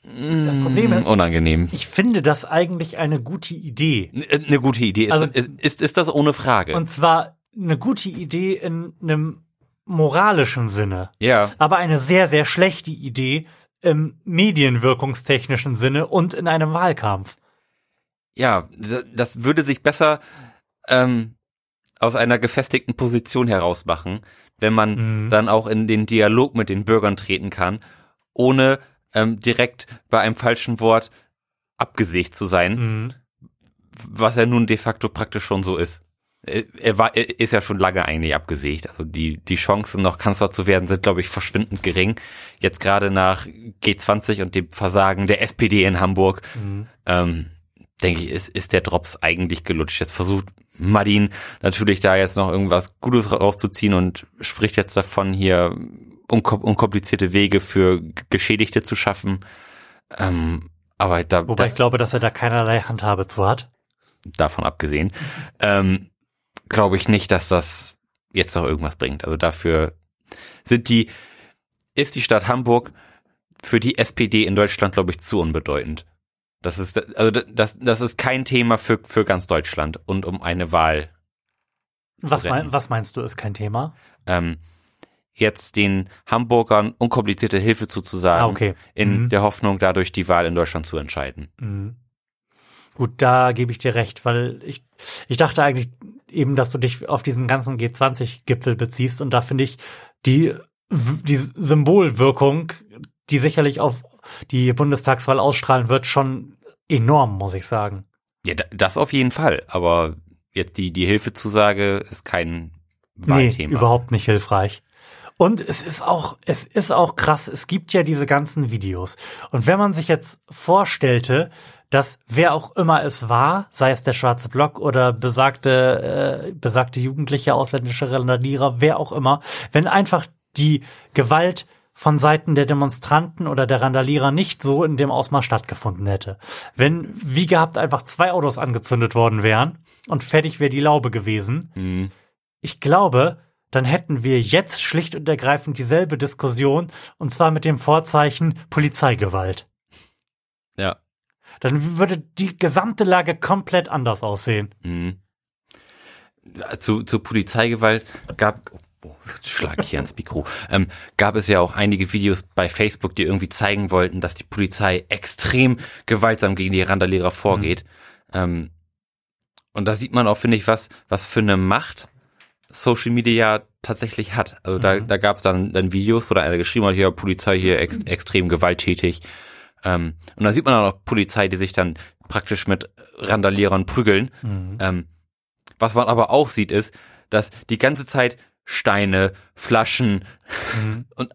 Das Problem ist, Unangenehm. ich finde das eigentlich eine gute Idee. N- Eine gute Idee. Ist, Also- ist, ist, ist das ohne Frage? Und zwar eine gute Idee in einem moralischen Sinne. ja, Aber eine sehr, sehr schlechte Idee im medienwirkungstechnischen Sinne und in einem Wahlkampf. Ja, das würde sich besser ähm, aus einer gefestigten Position heraus machen, wenn man Mhm. dann auch in den Dialog mit den Bürgern treten kann, ohne ähm, direkt bei einem falschen Wort abgesägt zu sein, Mhm. was ja nun de facto praktisch schon so ist. Er er war, er ist ja schon lange eigentlich abgesägt. Also die, die Chancen, noch Kanzler zu werden, sind, glaube ich, verschwindend gering. Jetzt gerade nach G20 und dem Versagen der SPD in Hamburg, Mhm. ähm, denke ich, ist, ist der Drops eigentlich gelutscht. Jetzt versucht Martin natürlich da jetzt noch irgendwas Gutes rauszuziehen und spricht jetzt davon, hier unkomplizierte Wege für Geschädigte zu schaffen. Ähm, aber da, Wobei da, ich glaube, dass er da keinerlei Handhabe zu hat. Davon abgesehen, ähm, glaube ich nicht, dass das jetzt noch irgendwas bringt. Also dafür sind die, ist die Stadt Hamburg für die SPD in Deutschland, glaube ich, zu unbedeutend. Das ist, also das, das ist kein Thema für, für ganz Deutschland und um eine Wahl. Was, mein, was meinst du, ist kein Thema? Ähm, jetzt den Hamburgern unkomplizierte Hilfe zuzusagen, ah, okay. in mhm. der Hoffnung, dadurch die Wahl in Deutschland zu entscheiden. Mhm. Gut, da gebe ich dir recht, weil ich, ich dachte eigentlich eben, dass du dich auf diesen ganzen G20-Gipfel beziehst und da finde ich die, die Symbolwirkung, die sicherlich auf die Bundestagswahl ausstrahlen wird, schon enorm, muss ich sagen. Ja, das auf jeden Fall, aber jetzt die, die Hilfezusage ist kein Wahlthema. Nee, überhaupt nicht hilfreich. Und es ist auch, es ist auch krass. Es gibt ja diese ganzen Videos. Und wenn man sich jetzt vorstellte, dass wer auch immer es war, sei es der schwarze Block oder besagte, äh, besagte jugendliche ausländische Randalierer, wer auch immer, wenn einfach die Gewalt von Seiten der Demonstranten oder der Randalierer nicht so in dem Ausmaß stattgefunden hätte. Wenn, wie gehabt, einfach zwei Autos angezündet worden wären und fertig wäre die Laube gewesen. Mhm. Ich glaube, dann hätten wir jetzt schlicht und ergreifend dieselbe Diskussion, und zwar mit dem Vorzeichen Polizeigewalt. Ja. Dann würde die gesamte Lage komplett anders aussehen. Mhm. Zu, zu Polizeigewalt gab, oh, schlag ich hier ans Mikro, ähm, gab es ja auch einige Videos bei Facebook, die irgendwie zeigen wollten, dass die Polizei extrem gewaltsam gegen die Randalierer vorgeht. Mhm. Ähm, und da sieht man auch, finde ich, was, was für eine Macht Social Media tatsächlich hat. Also da, mhm. da gab es dann, dann Videos, wo da einer geschrieben hat, hier Polizei hier ex, extrem gewalttätig. Ähm, und da sieht man auch noch Polizei, die sich dann praktisch mit Randalierern prügeln. Mhm. Ähm, was man aber auch sieht, ist, dass die ganze Zeit Steine, Flaschen mhm. und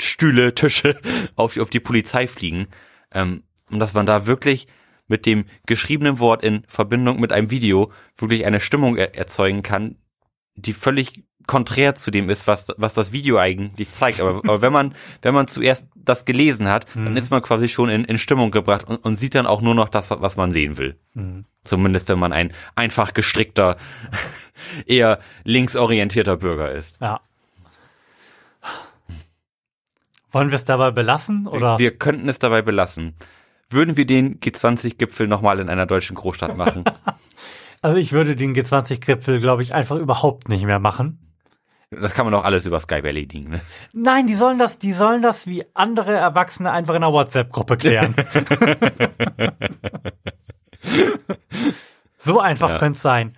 Stühle, Tische auf, auf die Polizei fliegen. Ähm, und dass man da wirklich mit dem geschriebenen Wort in Verbindung mit einem Video wirklich eine Stimmung er erzeugen kann, die völlig konträr zu dem ist, was, was das Video eigentlich zeigt. Aber, aber wenn man, wenn man zuerst das gelesen hat, mhm. dann ist man quasi schon in, in Stimmung gebracht und, und sieht dann auch nur noch das, was man sehen will. Mhm. Zumindest wenn man ein einfach gestrickter, [laughs] eher linksorientierter Bürger ist. Ja. Wollen wir es dabei belassen oder? Wir, wir könnten es dabei belassen. Würden wir den G20-Gipfel nochmal in einer deutschen Großstadt machen? [laughs] Also ich würde den G20-Gipfel, glaube ich, einfach überhaupt nicht mehr machen. Das kann man doch alles über Skype erledigen, ne? Nein, die sollen das, die sollen das wie andere Erwachsene einfach in einer WhatsApp-Gruppe klären. [laughs] so einfach ja. könnte es sein.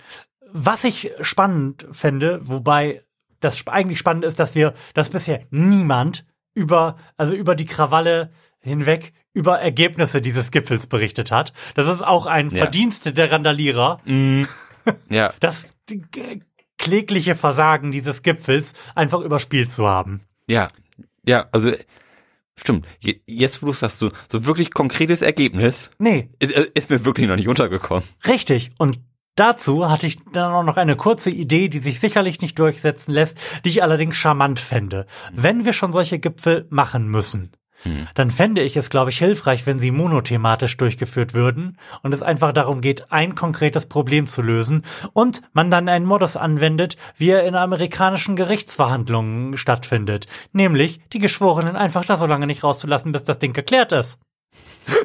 Was ich spannend fände, wobei das eigentlich spannend ist, dass wir, dass bisher niemand über, also über die Krawalle hinweg über Ergebnisse dieses Gipfels berichtet hat. Das ist auch ein ja. Verdienst der Randalierer. Mm. Ja. [laughs] Das klägliche Versagen dieses Gipfels einfach überspielt zu haben. Ja, ja, also stimmt. Jetzt, wo du sagst, so, so wirklich konkretes Ergebnis. Nee. Ist, ist mir wirklich noch nicht untergekommen. Richtig. Und Dazu hatte ich dann auch noch eine kurze Idee, die sich sicherlich nicht durchsetzen lässt, die ich allerdings charmant fände. Wenn wir schon solche Gipfel machen müssen, hm. dann fände ich es, glaube ich, hilfreich, wenn sie monothematisch durchgeführt würden und es einfach darum geht, ein konkretes Problem zu lösen und man dann einen Modus anwendet, wie er in amerikanischen Gerichtsverhandlungen stattfindet, nämlich die Geschworenen einfach da so lange nicht rauszulassen, bis das Ding geklärt ist. [laughs]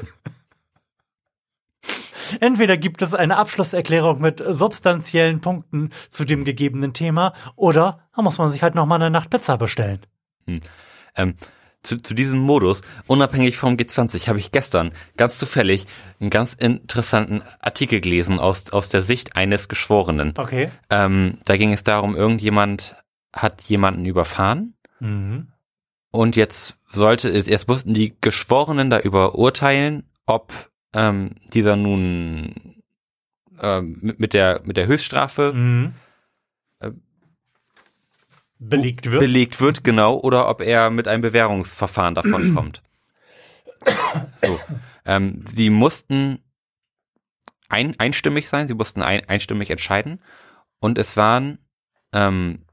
Entweder gibt es eine Abschlusserklärung mit substanziellen Punkten zu dem gegebenen Thema oder da muss man sich halt nochmal eine Nacht Pizza bestellen. Hm. Ähm, zu, zu diesem Modus, unabhängig vom G20, habe ich gestern ganz zufällig einen ganz interessanten Artikel gelesen aus, aus der Sicht eines Geschworenen. Okay. Ähm, da ging es darum, irgendjemand hat jemanden überfahren. Mhm. Und jetzt sollte es, jetzt mussten die Geschworenen darüber urteilen, ob ähm, dieser nun ähm, mit, mit der mit der Höchststrafe mhm belegt wird. Belegt wird, genau, oder ob er mit einem Bewährungsverfahren davon [clears throat] kommt. so. Ähm, sie mussten ein, einstimmig sein, sie mussten ein, einstimmig entscheiden. Und es waren ähm,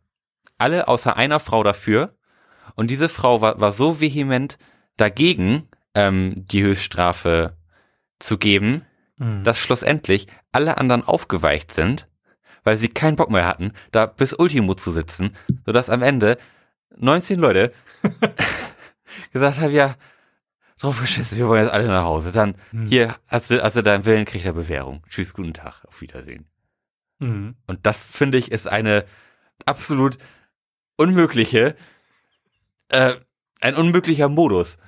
alle außer einer Frau dafür. Und diese Frau war, war so vehement dagegen, ähm, die Höchststrafe zu geben, Mhm. dass schlussendlich alle anderen aufgeweicht sind, weil sie keinen Bock mehr hatten, da bis Ultimo zu sitzen, sodass am Ende 19 Leute [laughs] gesagt haben, ja, drauf geschissen, wir wollen jetzt alle nach Hause. Dann, Mhm. hier, hast du, hast du deinen Willen, kriegt er Bewährung. Tschüss, guten Tag, auf Wiedersehen. Mhm. Und das, finde ich, ist eine absolut unmögliche, äh, ein unmöglicher Modus,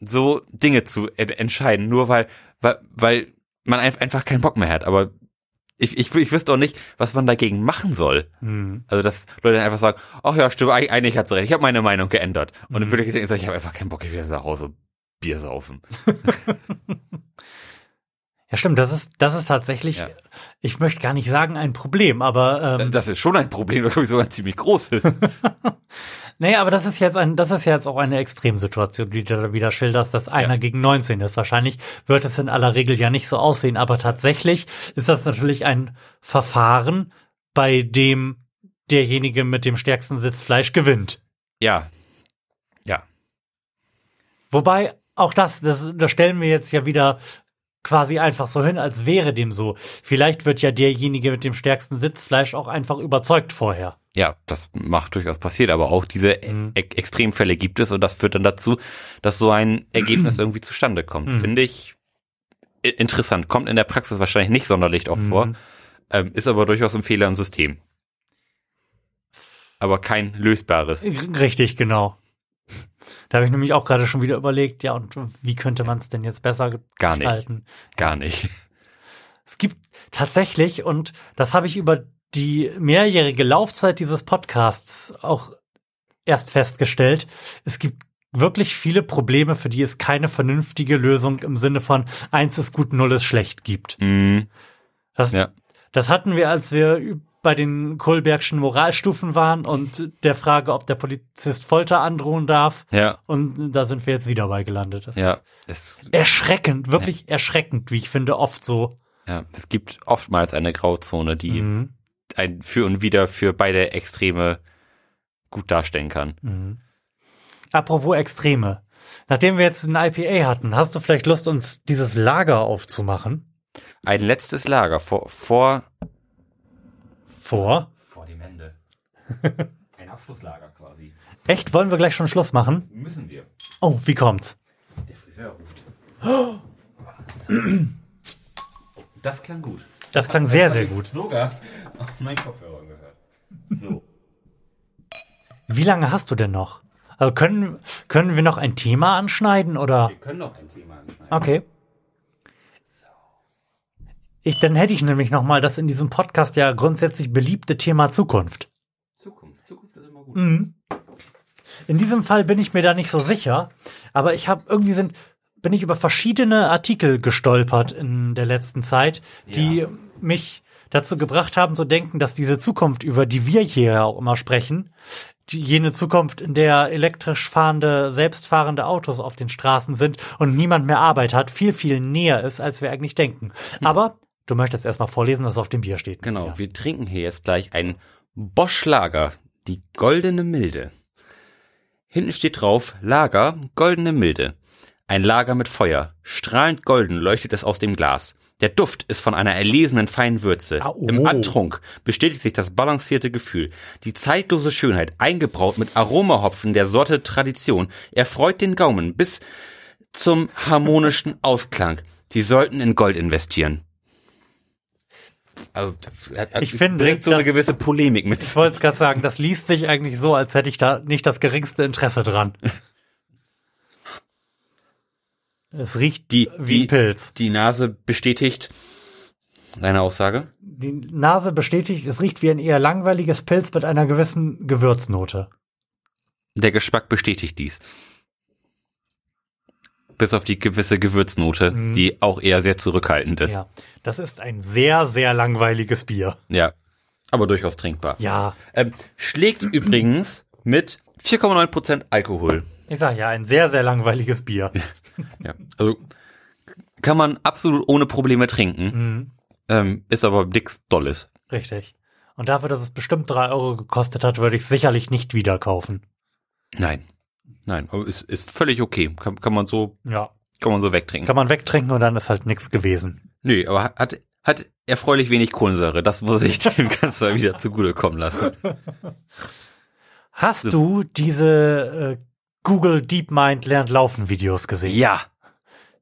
so Dinge zu en entscheiden, nur weil, weil, weil man ein- einfach keinen Bock mehr hat. Aber ich, ich, ich wüsste auch nicht, was man dagegen machen soll. Mhm. Also, dass Leute dann einfach sagen, ach ja, stimmt, eig- eigentlich hat sie recht, ich habe meine Meinung geändert. Und dann Mhm. würde ich denken, so, ich habe einfach keinen Bock, ich will jetzt nach Hause Bier saufen. [laughs] [laughs] Ja, stimmt, das ist, das ist tatsächlich, Ja. ich möchte gar nicht sagen ein Problem, aber ähm, Das ist schon ein Problem, das sogar ziemlich groß ist. nee, aber das ist jetzt ein, das ist jetzt auch eine Extremsituation, die du da wieder schilderst, dass einer Ja. gegen 19 ist. Wahrscheinlich wird es in aller Regel ja nicht so aussehen, aber tatsächlich ist das natürlich ein Verfahren, bei dem derjenige mit dem stärksten Sitzfleisch gewinnt. ja. Ja. Wobei auch das, das, das stellen wir jetzt ja wieder quasi einfach so hin, als wäre dem so. Vielleicht wird ja derjenige mit dem stärksten Sitzfleisch auch einfach überzeugt vorher. Ja, das macht durchaus passiert, aber auch diese Mhm. e Extremfälle gibt es und das führt dann dazu, dass so ein Ergebnis [clears throat] irgendwie zustande kommt. Mhm. Finde ich interessant. Kommt in der Praxis wahrscheinlich nicht sonderlich oft Mhm. vor, ähm, ist aber durchaus ein Fehler im System. Aber kein lösbares. Richtig, genau. Da habe ich nämlich auch gerade schon wieder überlegt, ja, und wie könnte man es denn jetzt besser Gar nicht. gestalten? Gar nicht. [laughs] Es gibt tatsächlich, und das habe ich über die mehrjährige Laufzeit dieses Podcasts auch erst festgestellt, es gibt wirklich viele Probleme, für die es keine vernünftige Lösung im Sinne von eins ist gut, null ist schlecht gibt. Mm, Das, ja. das hatten wir, als wir bei den Kohlbergschen Moralstufen waren und der Frage, ob der Polizist Folter androhen darf. Ja. Und da sind wir jetzt wieder bei gelandet. Das Ja. ist erschreckend, wirklich erschreckend, wie ich finde, oft so. ja. Es gibt oftmals eine Grauzone, die Mhm. ein für und wieder für beide Extreme gut darstellen kann. Mhm. Apropos Extreme. Nachdem wir jetzt ein IPA hatten, hast du vielleicht Lust, uns dieses Lager aufzumachen? Ein letztes Lager vor, vor Vor? Vor dem Ende. [laughs] Ein Abschlusslager quasi. Echt? Wollen wir gleich schon Schluss machen? Müssen wir. Oh, wie kommt's? Der Friseur ruft. [gasps] Das klang gut. Das klang sehr, sehr gut. Sogar auf meinen Kopfhörer gehört. So. Wie lange hast du denn noch? Also können, können wir noch ein Thema anschneiden oder? Wir können noch ein Thema anschneiden. Okay. Ich, dann hätte ich nämlich noch mal das in diesem Podcast ja grundsätzlich beliebte Thema Zukunft. Zukunft. Zukunft ist immer gut. Mhm. In diesem Fall bin ich mir da nicht so sicher, aber ich habe irgendwie sind bin ich über verschiedene Artikel gestolpert in der letzten Zeit, die Ja. mich dazu gebracht haben zu denken, dass diese Zukunft, über die wir hier ja auch immer sprechen, die, jene Zukunft, in der elektrisch fahrende, selbstfahrende Autos auf den Straßen sind und niemand mehr Arbeit hat, viel, viel näher ist, als wir eigentlich denken. Aber du möchtest erstmal vorlesen, was auf dem Bier steht. Genau, Ja. wir trinken hier jetzt gleich ein Bosch Lager, die goldene Milde. Hinten steht drauf, Lager, goldene Milde. Ein Lager mit Feuer. Strahlend golden leuchtet es aus dem Glas. Der Duft ist von einer erlesenen feinen Würze. Ah, oh. Im Antrunk bestätigt sich das balancierte Gefühl. Die zeitlose Schönheit, eingebraut mit Aromahopfen der Sorte Tradition, erfreut den Gaumen bis zum harmonischen Ausklang. Sie sollten in Gold investieren. Also, hat- hat- Ich finde, bringt so eine das- gewisse [laughs] Polemik mit. Ich wollte gerade sagen, das liest sich eigentlich so, als hätte ich da nicht das geringste Interesse dran. [laughs] Es riecht Die, wie die, Pilz. die Nase bestätigt seine Aussage. Die Nase bestätigt, es riecht wie ein eher langweiliges Pilz mit einer gewissen Gewürznote. Der Geschmack bestätigt dies. Bis auf die gewisse Gewürznote, Mhm. die auch eher sehr zurückhaltend ist. Ja, das ist ein sehr, sehr langweiliges Bier. Ja. Aber durchaus trinkbar. Ja, Ähm, schlägt übrigens mit 4,9% Alkohol. ich sag ja, ein sehr, sehr langweiliges Bier. [laughs] Ja. Also kann man absolut ohne Probleme trinken. Mhm. ähm, ist aber nix Dolles. Richtig. Und dafür, dass es bestimmt drei Euro gekostet hat, würde ich sicherlich nicht wieder kaufen. Nein. Nein, aber ist, ist völlig okay. Kann, kann man so, Ja. kann man so wegtrinken. Kann man wegtrinken und dann ist halt nichts gewesen. Nö, aber hat, hat erfreulich wenig Kohlensäure. Das muss ich [laughs] dem Ganzen mal wieder zugutekommen lassen. Hast du diese äh, Google DeepMind lernt laufen Videos gesehen? Ja,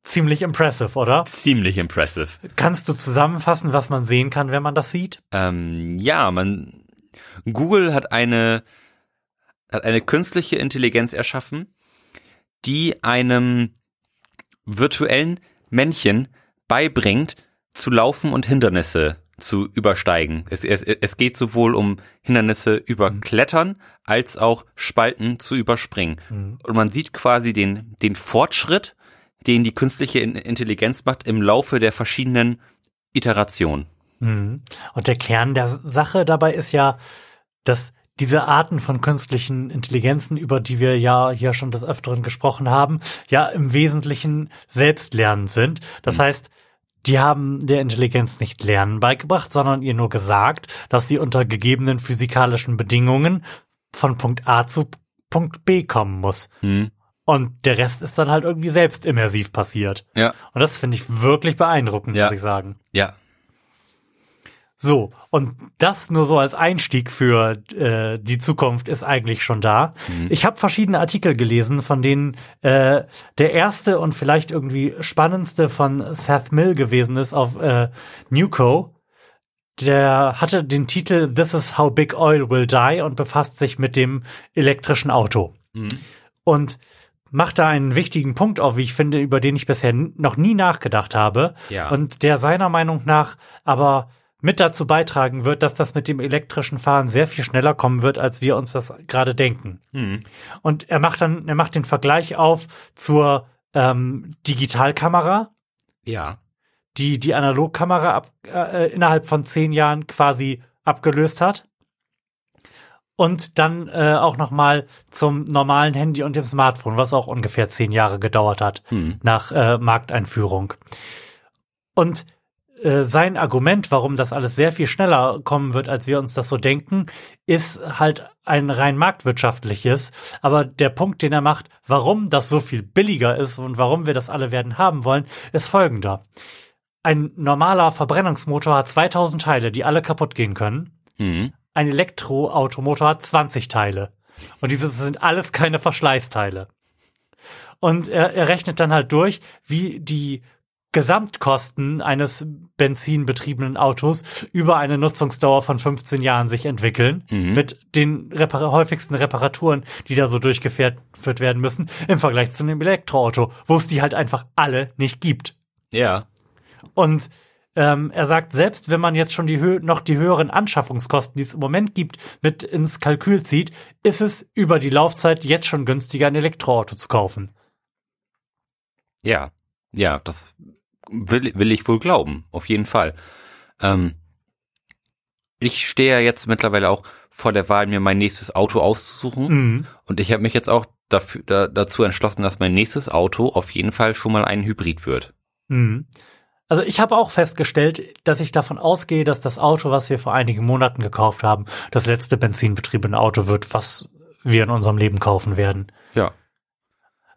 Ziemlich impressive, oder? ziemlich impressive. Kannst du zusammenfassen, was man sehen kann, wenn man das sieht? Ähm, ja, man, Google hat eine, hat eine künstliche Intelligenz erschaffen, die einem virtuellen Männchen beibringt, zu laufen und Hindernisse zu übersteigen. Es, es, es geht sowohl um Hindernisse über Klettern als auch Spalten zu überspringen. Und man sieht quasi den, den Fortschritt, den die künstliche In- Intelligenz macht im Laufe der verschiedenen Iterationen. Mhm. Und der Kern der Sache dabei ist ja, dass diese Arten von künstlichen Intelligenzen, über die wir ja hier schon des Öfteren gesprochen haben, ja im Wesentlichen selbstlernend sind. Das heißt, die haben der Intelligenz nicht Lernen beigebracht, sondern ihr nur gesagt, dass sie unter gegebenen physikalischen Bedingungen von Punkt A zu Punkt B kommen muss. Hm. Und der Rest ist dann halt irgendwie selbst immersiv passiert. Ja, Und das finde ich wirklich beeindruckend, Ja. muss ich sagen. ja, So, und das nur so als Einstieg für äh, die Zukunft ist eigentlich schon da. Ich habe verschiedene Artikel gelesen, von denen äh, der erste und vielleicht irgendwie spannendste von Seth Mill gewesen ist auf äh, Newco. Der hatte den Titel This is how big oil will die und befasst sich mit dem elektrischen Auto. Und macht da einen wichtigen Punkt auf, wie ich finde, über den ich bisher noch nie nachgedacht habe. Ja. Und der seiner Meinung nach aber mit dazu beitragen wird, dass das mit dem elektrischen Fahren sehr viel schneller kommen wird, als wir uns das gerade denken. Hm. Und er macht dann, er macht den Vergleich auf zur ähm, Digitalkamera, ja, die die Analogkamera ab, äh, innerhalb von zehn Jahren quasi abgelöst hat. Und dann äh, auch noch mal zum normalen Handy und dem Smartphone, was auch ungefähr zehn Jahre gedauert hat Hm. nach äh, Markteinführung. Und äh, sein Argument, warum das alles sehr viel schneller kommen wird, als wir uns das so denken, ist halt ein rein marktwirtschaftliches. Aber der Punkt, den er macht, warum das so viel billiger ist und warum wir das alle werden haben wollen, ist folgender. Ein normaler Verbrennungsmotor hat 2000 Teile, die alle kaputt gehen können. Hm. Ein Elektroautomotor hat 20 Teile. Und diese sind alles keine Verschleißteile. Und er, er rechnet dann halt durch, wie die Gesamtkosten eines benzinbetriebenen Autos über eine Nutzungsdauer von 15 Jahren sich entwickeln, Mhm. mit den repar häufigsten Reparaturen, die da so durchgeführt werden müssen, im Vergleich zu einem Elektroauto, wo es die halt einfach alle nicht gibt. Ja, Und ähm, er sagt, selbst wenn man jetzt schon die noch die höheren Anschaffungskosten, die es im Moment gibt, mit ins Kalkül zieht, ist es über die Laufzeit jetzt schon günstiger, ein Elektroauto zu kaufen. ja, ja, das will, will ich wohl glauben, auf jeden Fall. Ähm, ich stehe ja jetzt mittlerweile auch vor der Wahl, mir mein nächstes Auto auszusuchen. Mhm. Und ich habe mich jetzt auch dafür, da, dazu entschlossen, dass mein nächstes Auto auf jeden Fall schon mal ein Hybrid wird. Mhm. Also ich habe auch festgestellt, dass ich davon ausgehe, dass das Auto, was wir vor einigen Monaten gekauft haben, das letzte benzinbetriebene Auto wird, was wir in unserem Leben kaufen werden.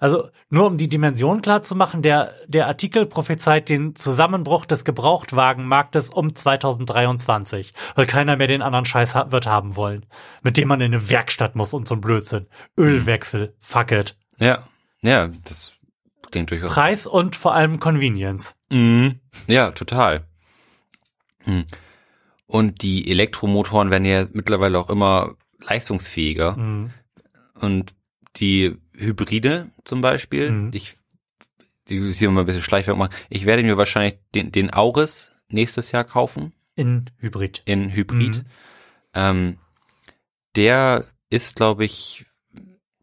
Also nur um die Dimension klar zu machen, der, der Artikel prophezeit den Zusammenbruch des Gebrauchtwagenmarktes um 2023, weil keiner mehr den anderen Scheiß ha wird haben wollen, mit dem man in eine Werkstatt muss und so ein Blödsinn. Ölwechsel, fuck it. Ja, ja, das klingt durchaus. Preis und vor allem Convenience. Mhm. Ja, total. Mhm. Und die Elektromotoren werden ja mittlerweile auch immer leistungsfähiger. Mhm. Und die Hybride zum Beispiel, Mhm. ich, die hier mal ein bisschen Schleichwerk machen. Ich werde mir wahrscheinlich den, den Auris nächstes Jahr kaufen In Hybrid. in Hybrid. Mhm. Ähm, der ist, glaube ich,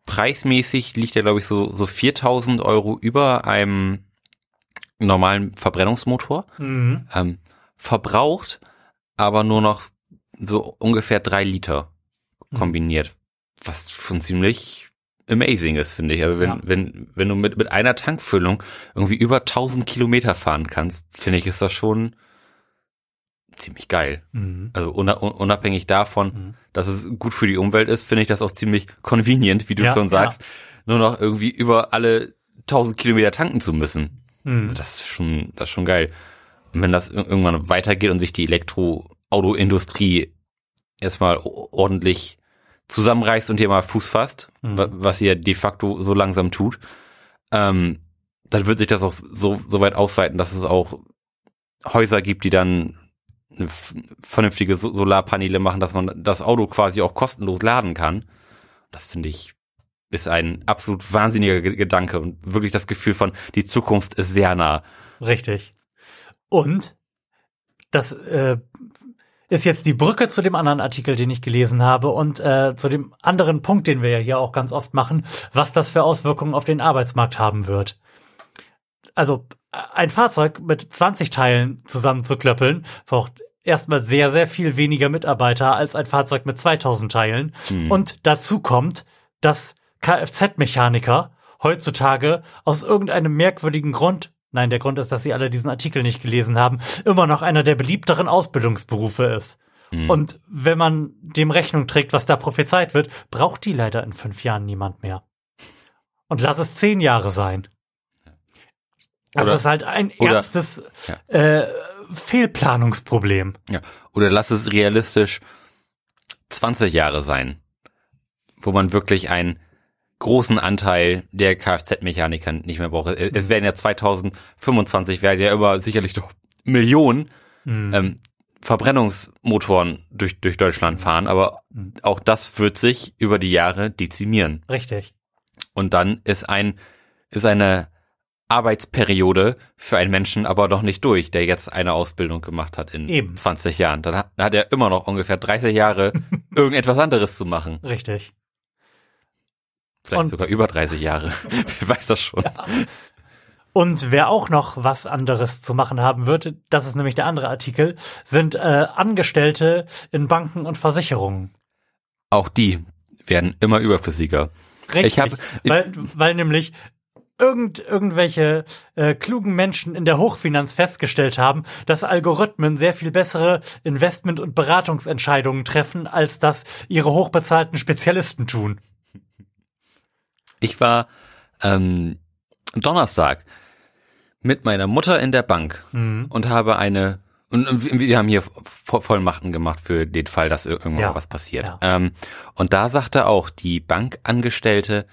preismäßig liegt der, glaube ich, so, so 4000 Euro über einem normalen Verbrennungsmotor. Mhm. Ähm, verbraucht aber nur noch so ungefähr drei Liter kombiniert. Was schon ziemlich amazing ist, finde ich. Also wenn, Ja. wenn, wenn du mit, mit einer Tankfüllung irgendwie über 1000 Kilometer fahren kannst, finde ich, ist das schon ziemlich geil. Mhm. Also unabhängig davon, dass es gut für die Umwelt ist, finde ich das auch ziemlich convenient, wie du Ja, schon sagst, nur noch irgendwie über alle 1000 Kilometer tanken zu müssen. Mhm. Also das ist schon, das ist schon geil. Und wenn das ir- irgendwann weitergeht und sich die Elektroautoindustrie erstmal ordentlich zusammenreißt und hier mal Fuß fasst, Mhm. wa- was ja de facto so langsam tut, ähm, dann wird sich das auch so, so weit ausweiten, dass es auch Häuser gibt, die dann vernünftige So- Solarpaneele machen, dass man das Auto quasi auch kostenlos laden kann. Das finde ich ist ein absolut wahnsinniger Ge- Gedanke und wirklich das Gefühl von, die Zukunft ist sehr nah. Richtig. Und das äh, ist jetzt die Brücke zu dem anderen Artikel, den ich gelesen habe und äh, zu dem anderen Punkt, den wir ja hier auch ganz oft machen, was das für Auswirkungen auf den Arbeitsmarkt haben wird. Also ein Fahrzeug mit 20 Teilen zusammenzuklöppeln, braucht erstmal sehr, sehr viel weniger Mitarbeiter als ein Fahrzeug mit 2000 Teilen. Hm. Und dazu kommt, dass Kfz-Mechaniker heutzutage aus irgendeinem merkwürdigen Grund, nein, der Grund ist, dass sie alle diesen Artikel nicht gelesen haben, immer noch einer der beliebteren Ausbildungsberufe ist. Hm. Und wenn man dem Rechnung trägt, was da prophezeit wird, braucht die leider in fünf Jahren niemand mehr. Und lass es zehn Jahre sein. Das Oder- ist halt ein oder- ernstes äh, Fehlplanungsproblem. Ja. Oder lass es realistisch 20 Jahre sein, wo man wirklich einen großen Anteil der Kfz-Mechaniker nicht mehr braucht. Es werden ja 2025 werden ja immer sicherlich doch Millionen Hm. ähm, Verbrennungsmotoren durch, durch Deutschland fahren, aber auch das wird sich über die Jahre dezimieren. Richtig. Und dann ist ein, ist eine Arbeitsperiode für einen Menschen aber noch nicht durch, der jetzt eine Ausbildung gemacht hat in Eben. 20 Jahren. Dann hat, dann hat er immer noch ungefähr 30 Jahre [laughs] irgendetwas anderes zu machen. Richtig. Vielleicht Und- sogar über 30 Jahre. [laughs] Wer weiß das schon. Und wer auch noch was anderes zu machen haben wird, das ist nämlich der andere Artikel, sind äh, Angestellte in Banken und Versicherungen. Auch die werden immer überflüssiger. Richtig. Ich hab- weil, weil nämlich irgend, irgendwelche äh, klugen Menschen in der Hochfinanz festgestellt haben, dass Algorithmen sehr viel bessere Investment- und Beratungsentscheidungen treffen, als das ihre hochbezahlten Spezialisten tun. Ich war ähm, Donnerstag mit meiner Mutter in der Bank Mhm. und habe eine und wir haben hier Vo- Vollmachten gemacht für den Fall, dass irgendwann Ja. was passiert. Ja. Ähm, und da sagte auch die Bankangestellte,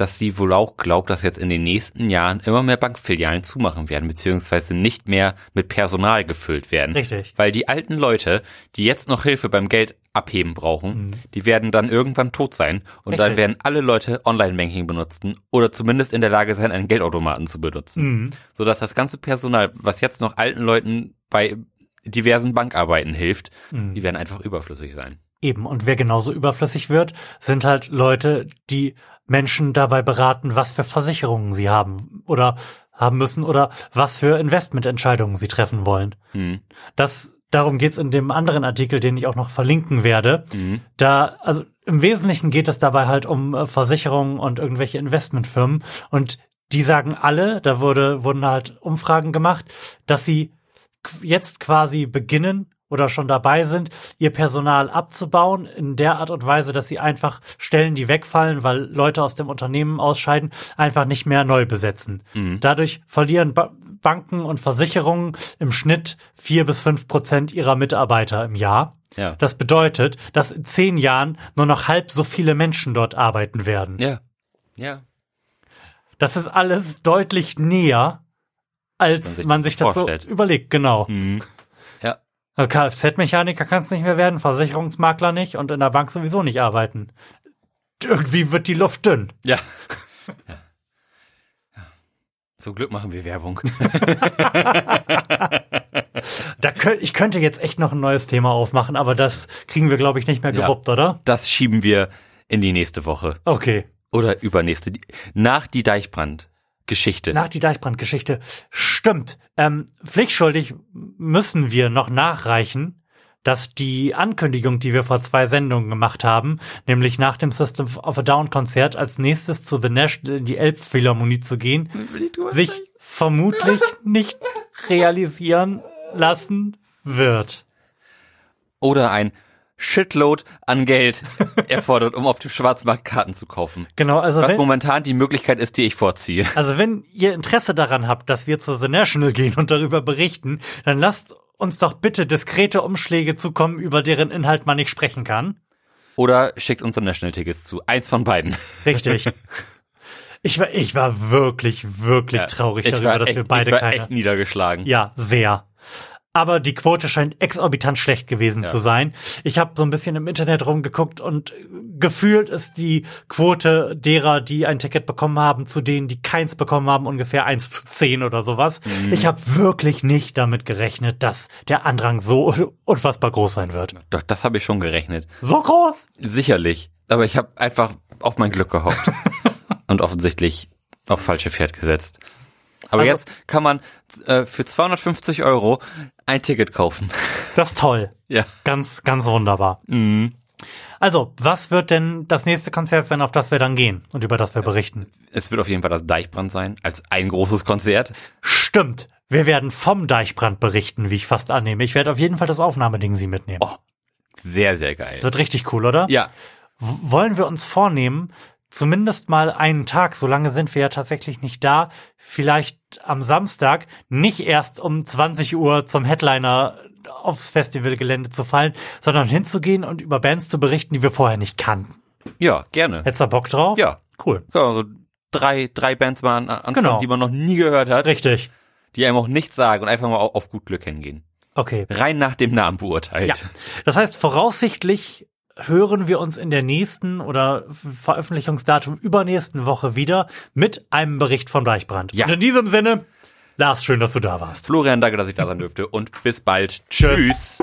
dass sie wohl auch glaubt, dass jetzt in den nächsten Jahren immer mehr Bankfilialen zumachen werden, beziehungsweise nicht mehr mit Personal gefüllt werden. Richtig. Weil die alten Leute, die jetzt noch Hilfe beim Geld abheben brauchen, die werden dann irgendwann tot sein und dann Mhm. Richtig. werden alle Leute Online-Banking benutzen oder zumindest in der Lage sein, einen Geldautomaten zu benutzen. Mhm. Sodass das ganze Personal, was jetzt noch alten Leuten bei diversen Bankarbeiten hilft, Mhm. die werden einfach überflüssig sein. Eben, und wer genauso überflüssig wird, sind halt Leute, die Menschen dabei beraten, was für Versicherungen sie haben oder haben müssen oder was für Investmententscheidungen sie treffen wollen. Mhm. Das, darum geht's in dem anderen Artikel, den ich auch noch verlinken werde. Mhm. Da, also im Wesentlichen geht es dabei halt um äh, Versicherungen und irgendwelche Investmentfirmen und die sagen alle, da wurde, wurden halt Umfragen gemacht, dass sie jetzt quasi beginnen oder schon dabei sind, ihr Personal abzubauen in der Art und Weise, dass sie einfach Stellen, die wegfallen, weil Leute aus dem Unternehmen ausscheiden, einfach nicht mehr neu besetzen. Mhm. Dadurch verlieren ba Banken und Versicherungen im Schnitt vier bis fünf Prozent ihrer Mitarbeiter im Jahr. Ja. Das bedeutet, dass in zehn Jahren nur noch halb so viele Menschen dort arbeiten werden. Ja. Ja. Das ist alles deutlich näher, als Man sich man das sich so das so überlegt. Genau. Mhm. Ja. Kfz-Mechaniker kann es nicht mehr werden, Versicherungsmakler nicht und in der Bank sowieso nicht arbeiten. Irgendwie wird die Luft dünn. Ja. ja. Ja. Zum Glück machen wir Werbung. [laughs] Da könnt, ich könnte jetzt echt noch ein neues Thema aufmachen, aber das kriegen wir, glaube ich, nicht mehr Ja. gewuppt, oder? Das schieben wir in die nächste Woche. Okay. Oder übernächste. Nach die Deichbrand-Geschichte. Nach die Deichbrandgeschichte. Stimmt. Ähm, pflichtschuldig müssen wir noch nachreichen, dass die Ankündigung, die wir vor zwei Sendungen gemacht haben, nämlich nach dem System of a Down Konzert als nächstes zu The National in die Elbphilharmonie zu gehen, sich vermutlich [laughs] nicht realisieren lassen wird. Oder ein Shitload an Geld [laughs] erfordert, um auf dem Schwarzmarkt Karten zu kaufen. Genau, also Was wenn, momentan die Möglichkeit ist, die ich vorziehe. also wenn ihr Interesse daran habt, dass wir zu The National gehen und darüber berichten, dann lasst uns doch bitte diskrete Umschläge zukommen, über deren Inhalt man nicht sprechen kann. Oder schickt unsere National-Tickets zu. Eins von beiden. Richtig. [laughs] Ich war, ich war wirklich, wirklich Ja, traurig ich darüber, war dass echt, wir beide ich war keine. echt niedergeschlagen. Ja, sehr. Aber die Quote scheint exorbitant schlecht gewesen Ja. zu sein. Ich habe so ein bisschen im Internet rumgeguckt und gefühlt ist die Quote derer, die ein Ticket bekommen haben, zu denen, die keins bekommen haben, ungefähr eins zu zehn oder sowas. Mhm. Ich habe wirklich nicht damit gerechnet, dass der Andrang so [laughs] unfassbar groß sein wird. Doch, das habe ich schon gerechnet. So groß? Sicherlich. Aber ich habe einfach auf mein Glück gehofft. [laughs] und offensichtlich aufs falsche Pferd gesetzt. Aber Also- jetzt kann man äh, für 250 Euro ein Ticket kaufen. [laughs] Das ist toll. ja. Ganz, ganz wunderbar. Mhm. Also, was wird denn das nächste Konzert sein, auf das wir dann gehen und über das wir berichten? Es wird auf jeden Fall das Deichbrand sein, als ein großes Konzert. Stimmt. Wir werden vom Deichbrand berichten, wie ich fast annehme. Ich werde auf jeden Fall das Aufnahmeding Sie mitnehmen. Oh. Sehr, sehr geil. Das wird richtig cool, oder? Ja, W wollen wir uns vornehmen, zumindest mal einen Tag, solange sind wir ja tatsächlich nicht da, vielleicht am Samstag, nicht erst um 20 Uhr zum Headliner aufs Festivalgelände zu fallen, sondern hinzugehen und über Bands zu berichten, die wir vorher nicht kannten. ja, gerne. Hättest du da Bock drauf? Ja. Cool. Ja, also drei, drei Bands mal an, anschauen, Genau. die man noch nie gehört hat, Richtig. die einem auch nichts sagen und einfach mal auf gut Glück hingehen. Okay. Rein nach dem Namen beurteilt. Ja. Das heißt, voraussichtlich hören wir uns in der nächsten oder Veröffentlichungsdatum übernächsten Woche wieder mit einem Bericht vom Deichbrand. Ja. Und in diesem Sinne, Lars, schön, dass du da warst. Florian, danke, dass ich da sein dürfte und bis bald. Tschüss. Tschüss.